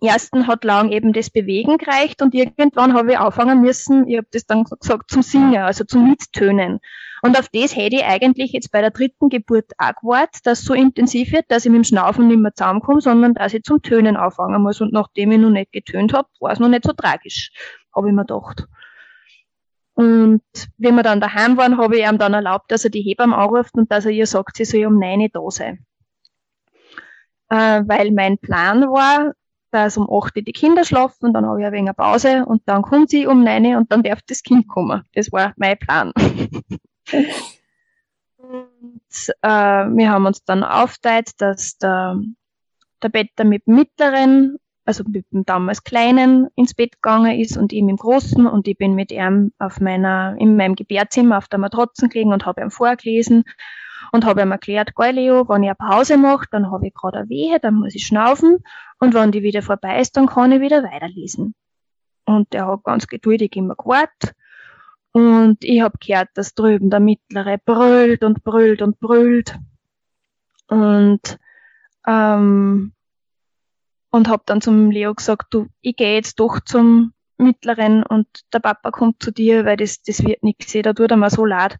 ersten hat lang eben das Bewegen gereicht und irgendwann habe ich anfangen müssen, ich habe das dann gesagt, zum Singen, also zum Mittönen. Und auf das hätte ich eigentlich jetzt bei der dritten Geburt auch gewartet, dass es so intensiv wird, dass ich mit dem Schnaufen nicht mehr zusammenkomme, sondern dass ich zum Tönen anfangen muss. Und nachdem ich noch nicht getönt habe, war es noch nicht so tragisch, habe ich mir gedacht. Und wenn wir dann daheim waren, habe ich ihm dann erlaubt, dass er die Hebamme anruft und dass er ihr sagt, sie soll um neun da sein. Äh, weil mein Plan war, dass um 8 Uhr die Kinder schlafen, dann habe ich ein wenig Pause und dann kommt sie um 9 Uhr und dann darf das Kind kommen. Das war mein Plan. und äh, wir haben uns dann aufgeteilt, dass der, der Better mit dem Mittleren, also mit dem damals Kleinen ins Bett gegangen ist und ihm im Großen und ich bin mit ihm auf meiner, in meinem Gebärzimmer auf der Matratzen gelegen und habe ihm vorgelesen und habe ihm erklärt, Leo, wenn ich eine Pause mache, dann habe ich gerade eine Wehe, dann muss ich schnaufen und wenn die wieder vorbei ist, dann kann ich wieder weiterlesen. Und er hat ganz geduldig immer gewartet Und ich hab gehört, dass drüben der Mittlere brüllt und brüllt und brüllt. Und, ähm, und hab dann zum Leo gesagt, du, ich gehe jetzt doch zum Mittleren und der Papa kommt zu dir, weil das, das wird nichts, da tut er mir so leid.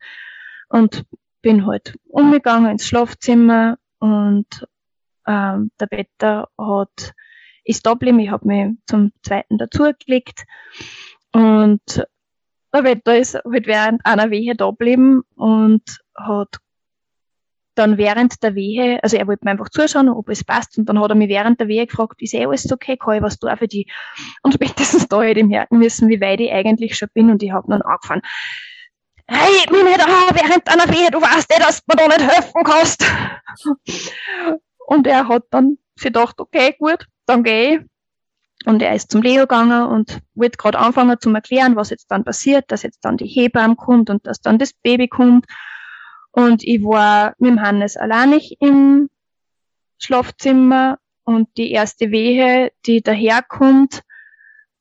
Und bin halt umgegangen ins Schlafzimmer und ähm, der Better hat ist da geblieben. Ich habe mich zum zweiten dazugelegt und der Wetter ist halt während einer Wehe da geblieben und hat dann während der Wehe, also er wollte mir einfach zuschauen, ob es passt, und dann hat er mich während der Wehe gefragt, ist eh alles okay, kann ich was tun für die? Und spätestens da hätte ich merken müssen, wie weit ich eigentlich schon bin, und ich habe dann angefangen, hey, mich nicht an, während einer Wehe, du weißt eh, dass du mir da nicht helfen kannst. und er hat dann sich gedacht, okay, gut, dann gehe ich. Und er ist zum Leo gegangen und wird gerade anfangen zu erklären, was jetzt dann passiert, dass jetzt dann die Hebamme kommt und dass dann das Baby kommt. Und ich war mit dem Hannes alleinig im Schlafzimmer und die erste Wehe, die daherkommt,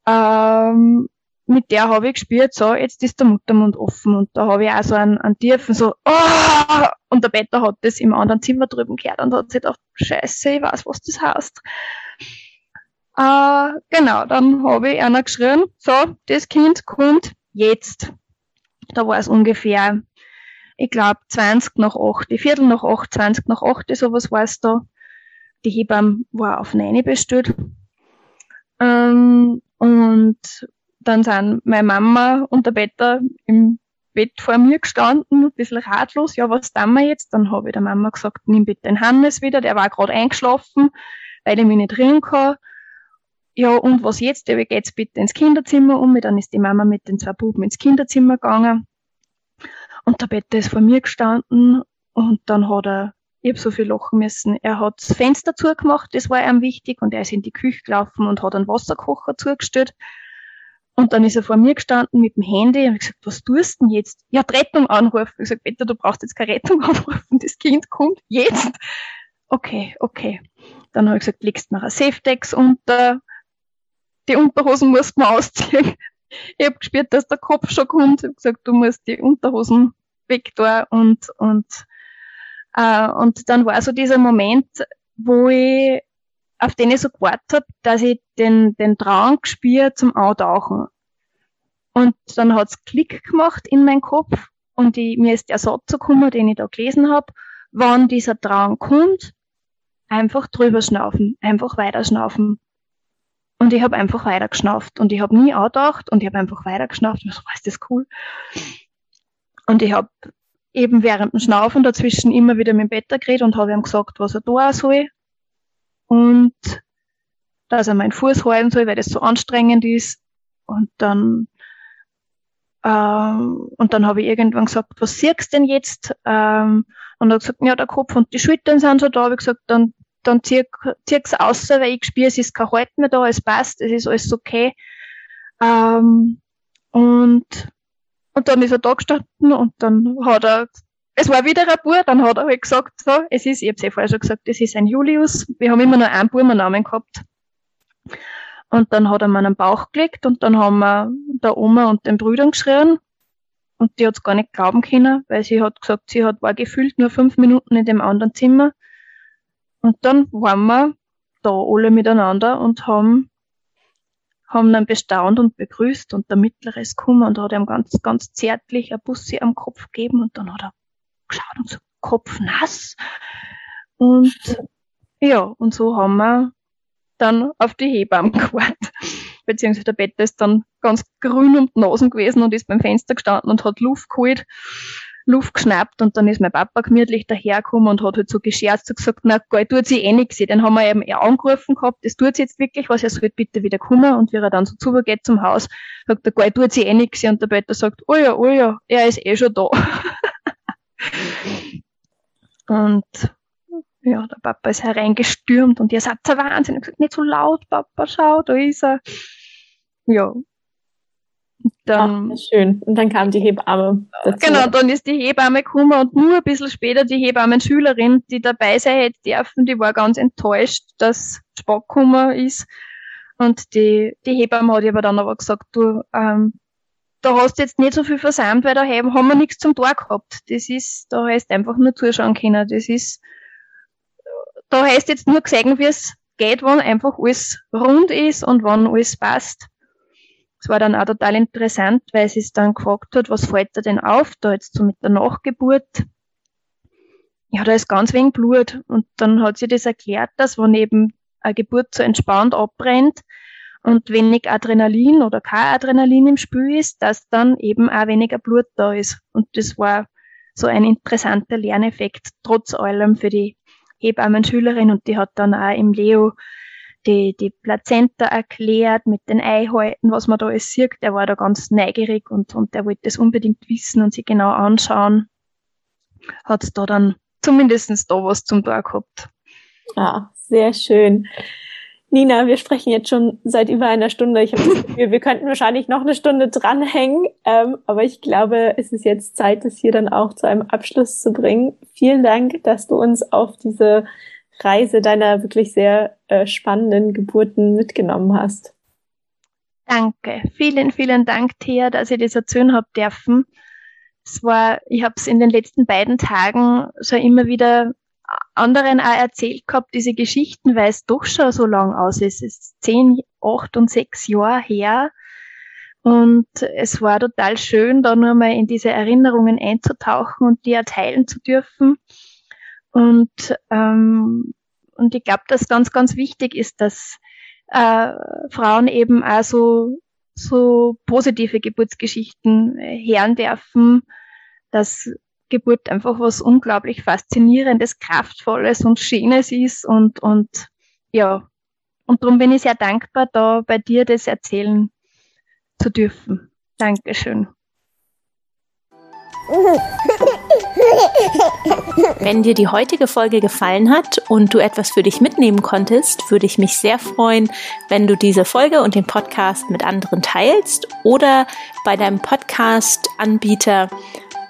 ähm, mit der habe ich gespürt, so, jetzt ist der Muttermund offen. Und da habe ich auch so einen, einen tiefen, so, oh! und der Better hat das im anderen Zimmer drüben gehört und hat sich gedacht, scheiße, ich weiß, was das heißt. Äh, genau, dann habe ich einer geschrien, so, das Kind kommt jetzt. Da war es ungefähr, ich glaube, 20 nach 8, die Viertel nach 8, 20 nach 8, sowas war es da. Die Hebamme war auf 9 bestellt. Ähm, und dann sind meine Mama und der Better im Bett vor mir gestanden, ein bisschen ratlos, ja, was tun wir jetzt? Dann habe ich der Mama gesagt, nimm bitte den Hannes wieder, der war gerade eingeschlafen, weil ich mich nicht rühren kann ja, und was jetzt? Ja, wie geht's bitte ins Kinderzimmer um? Dann ist die Mama mit den zwei Buben ins Kinderzimmer gegangen. Und der Bett ist vor mir gestanden und dann hat er, ich hab so viel lachen müssen, er hat das Fenster zugemacht, das war ihm wichtig, und er ist in die Küche gelaufen und hat einen Wasserkocher zugestellt. Und dann ist er vor mir gestanden mit dem Handy und ich gesagt, was tust du denn jetzt? Ja, Rettung anrufen. Ich gesagt, Peter, du brauchst jetzt keine Rettung anrufen, das Kind kommt jetzt. Okay, okay. Dann habe ich gesagt, legst mir ein Safedex unter, die Unterhosen musst man ausziehen. Ich habe gespürt, dass der Kopf schon kommt. Ich habe gesagt, du musst die Unterhosen weg da und, und, äh, und dann war so dieser Moment, wo ich, auf den ich so gewartet habe, dass ich den, den Drang gespüre zum Eintauchen. Und dann hat's Klick gemacht in meinen Kopf und ich, mir ist der Satz gekommen, den ich da gelesen habe, wann dieser Drang kommt, einfach drüber schnaufen, einfach weiter schnaufen. Und ich habe einfach weiter geschnauft und ich habe nie angedacht und ich habe einfach weiter geschnauft und so, was ist das cool. Und ich habe eben während dem Schnaufen dazwischen immer wieder mit dem Bett geredet und habe ihm gesagt, was er tun soll. Und dass er meinen Fuß halten soll, weil das so anstrengend ist. Und dann ähm, und dann habe ich irgendwann gesagt, was siehst du denn jetzt? Ähm, und er hat gesagt, ja, der Kopf und die Schultern sind so da. Habe ich gesagt, dann dann zieh, zieh's aus, weil ich spüre, es ist kein Halt mehr da, es passt, es ist alles okay. Ähm, und, und dann ist er da gestanden und dann hat er, es war wieder ein Bub, dann hat er halt gesagt, so, es ist, ich hab's eh vorher schon gesagt, es ist ein Julius, wir haben immer nur einen Burmernamen gehabt. Und dann hat er mir einen Bauch gelegt und dann haben wir der Oma und den Brüdern geschrien. Und die hat's gar nicht glauben können, weil sie hat gesagt, sie hat, war gefühlt nur fünf Minuten in dem anderen Zimmer. Und dann waren wir da alle miteinander und haben, haben dann bestaunt und begrüßt und der Mittlere ist gekommen und hat ihm ganz, ganz zärtlich ein Bussi am Kopf gegeben und dann hat er geschaut und so, Kopf nass. Und ja, und so haben wir dann auf die Hebamme gewartet. Beziehungsweise der Bett ist dann ganz grün und Nasen gewesen und ist beim Fenster gestanden und hat Luft geholt. Luft geschnappt und dann ist mein Papa gemütlich dahergekommen und hat halt so gescherzt und gesagt, na, geil, tut sie eh nix. Den haben wir eben eher angerufen gehabt, das tut sie jetzt wirklich was, er soll bitte wieder kommen und wie er dann so zugeht zum Haus, sagt er, geil, tut sie eh nix. Und der Peter sagt, oh ja, oh ja, er ist eh schon da. und ja, der Papa ist hereingestürmt und ihr seid der Wahnsinn. Ich gesagt, nicht so laut, Papa, schau, da ist er. Ja, dann, Ach, schön. Und dann kam die Hebamme dazu. Genau, dann ist die Hebamme gekommen und nur ein bisschen später die Hebammenschülerin, die dabei sein hätte dürfen, die war ganz enttäuscht, dass Spock gekommen ist. Und die, die Hebamme hat aber dann aber gesagt, du, ähm, da hast du jetzt nicht so viel versammelt, weil da haben wir nichts zum Tor gehabt. Das ist, da du einfach nur zuschauen können. Das ist, da du jetzt nur gesehen, wie es geht, wann einfach alles rund ist und wann alles passt. Es war dann auch total interessant, weil sie es dann gefragt hat, was fällt da denn auf, da jetzt so mit der Nachgeburt. Ja, da ist ganz wenig Blut. Und dann hat sie das erklärt, dass wenn eben eine Geburt so entspannt abbrennt und wenig Adrenalin oder kein Adrenalin im Spiel ist, dass dann eben auch weniger Blut da ist. Und das war so ein interessanter Lerneffekt, trotz allem für die Hebammen-Schülerin. Und die hat dann auch im Leo die, die Plazenta erklärt mit den Eihalten, was man da alles sieht. Der war da ganz neugierig und, und der wollte das unbedingt wissen und sich genau anschauen. Hat da dann zumindestens da was zum Tor gehabt. Ja, sehr schön. Nina, wir sprechen jetzt schon seit über einer Stunde. Ich habe das Gefühl, wir könnten wahrscheinlich noch eine Stunde dranhängen, ähm, aber ich glaube, es ist jetzt Zeit, das hier dann auch zu einem Abschluss zu bringen. Vielen Dank, dass du uns auf diese Reise deiner wirklich sehr äh, spannenden Geburten mitgenommen hast. Danke. Vielen, vielen Dank, Thea, dass ich das erzählen habe dürfen. Es war, ich habe es in den letzten beiden Tagen so immer wieder anderen auch erzählt gehabt, diese Geschichten, weil es doch schon so lang aus ist. Es ist zehn, acht und sechs Jahre her. Und es war total schön, da nur mal in diese Erinnerungen einzutauchen und die erteilen zu dürfen. Und, ähm, und ich glaube, dass ganz, ganz wichtig ist, dass äh, Frauen eben auch so, so positive Geburtsgeschichten hören dürfen, dass Geburt einfach was unglaublich Faszinierendes, Kraftvolles und Schönes ist und, und ja, und darum bin ich sehr dankbar, da bei dir das erzählen zu dürfen. Dankeschön. Wenn dir die heutige Folge gefallen hat und du etwas für dich mitnehmen konntest, würde ich mich sehr freuen, wenn du diese Folge und den Podcast mit anderen teilst oder bei deinem Podcast-Anbieter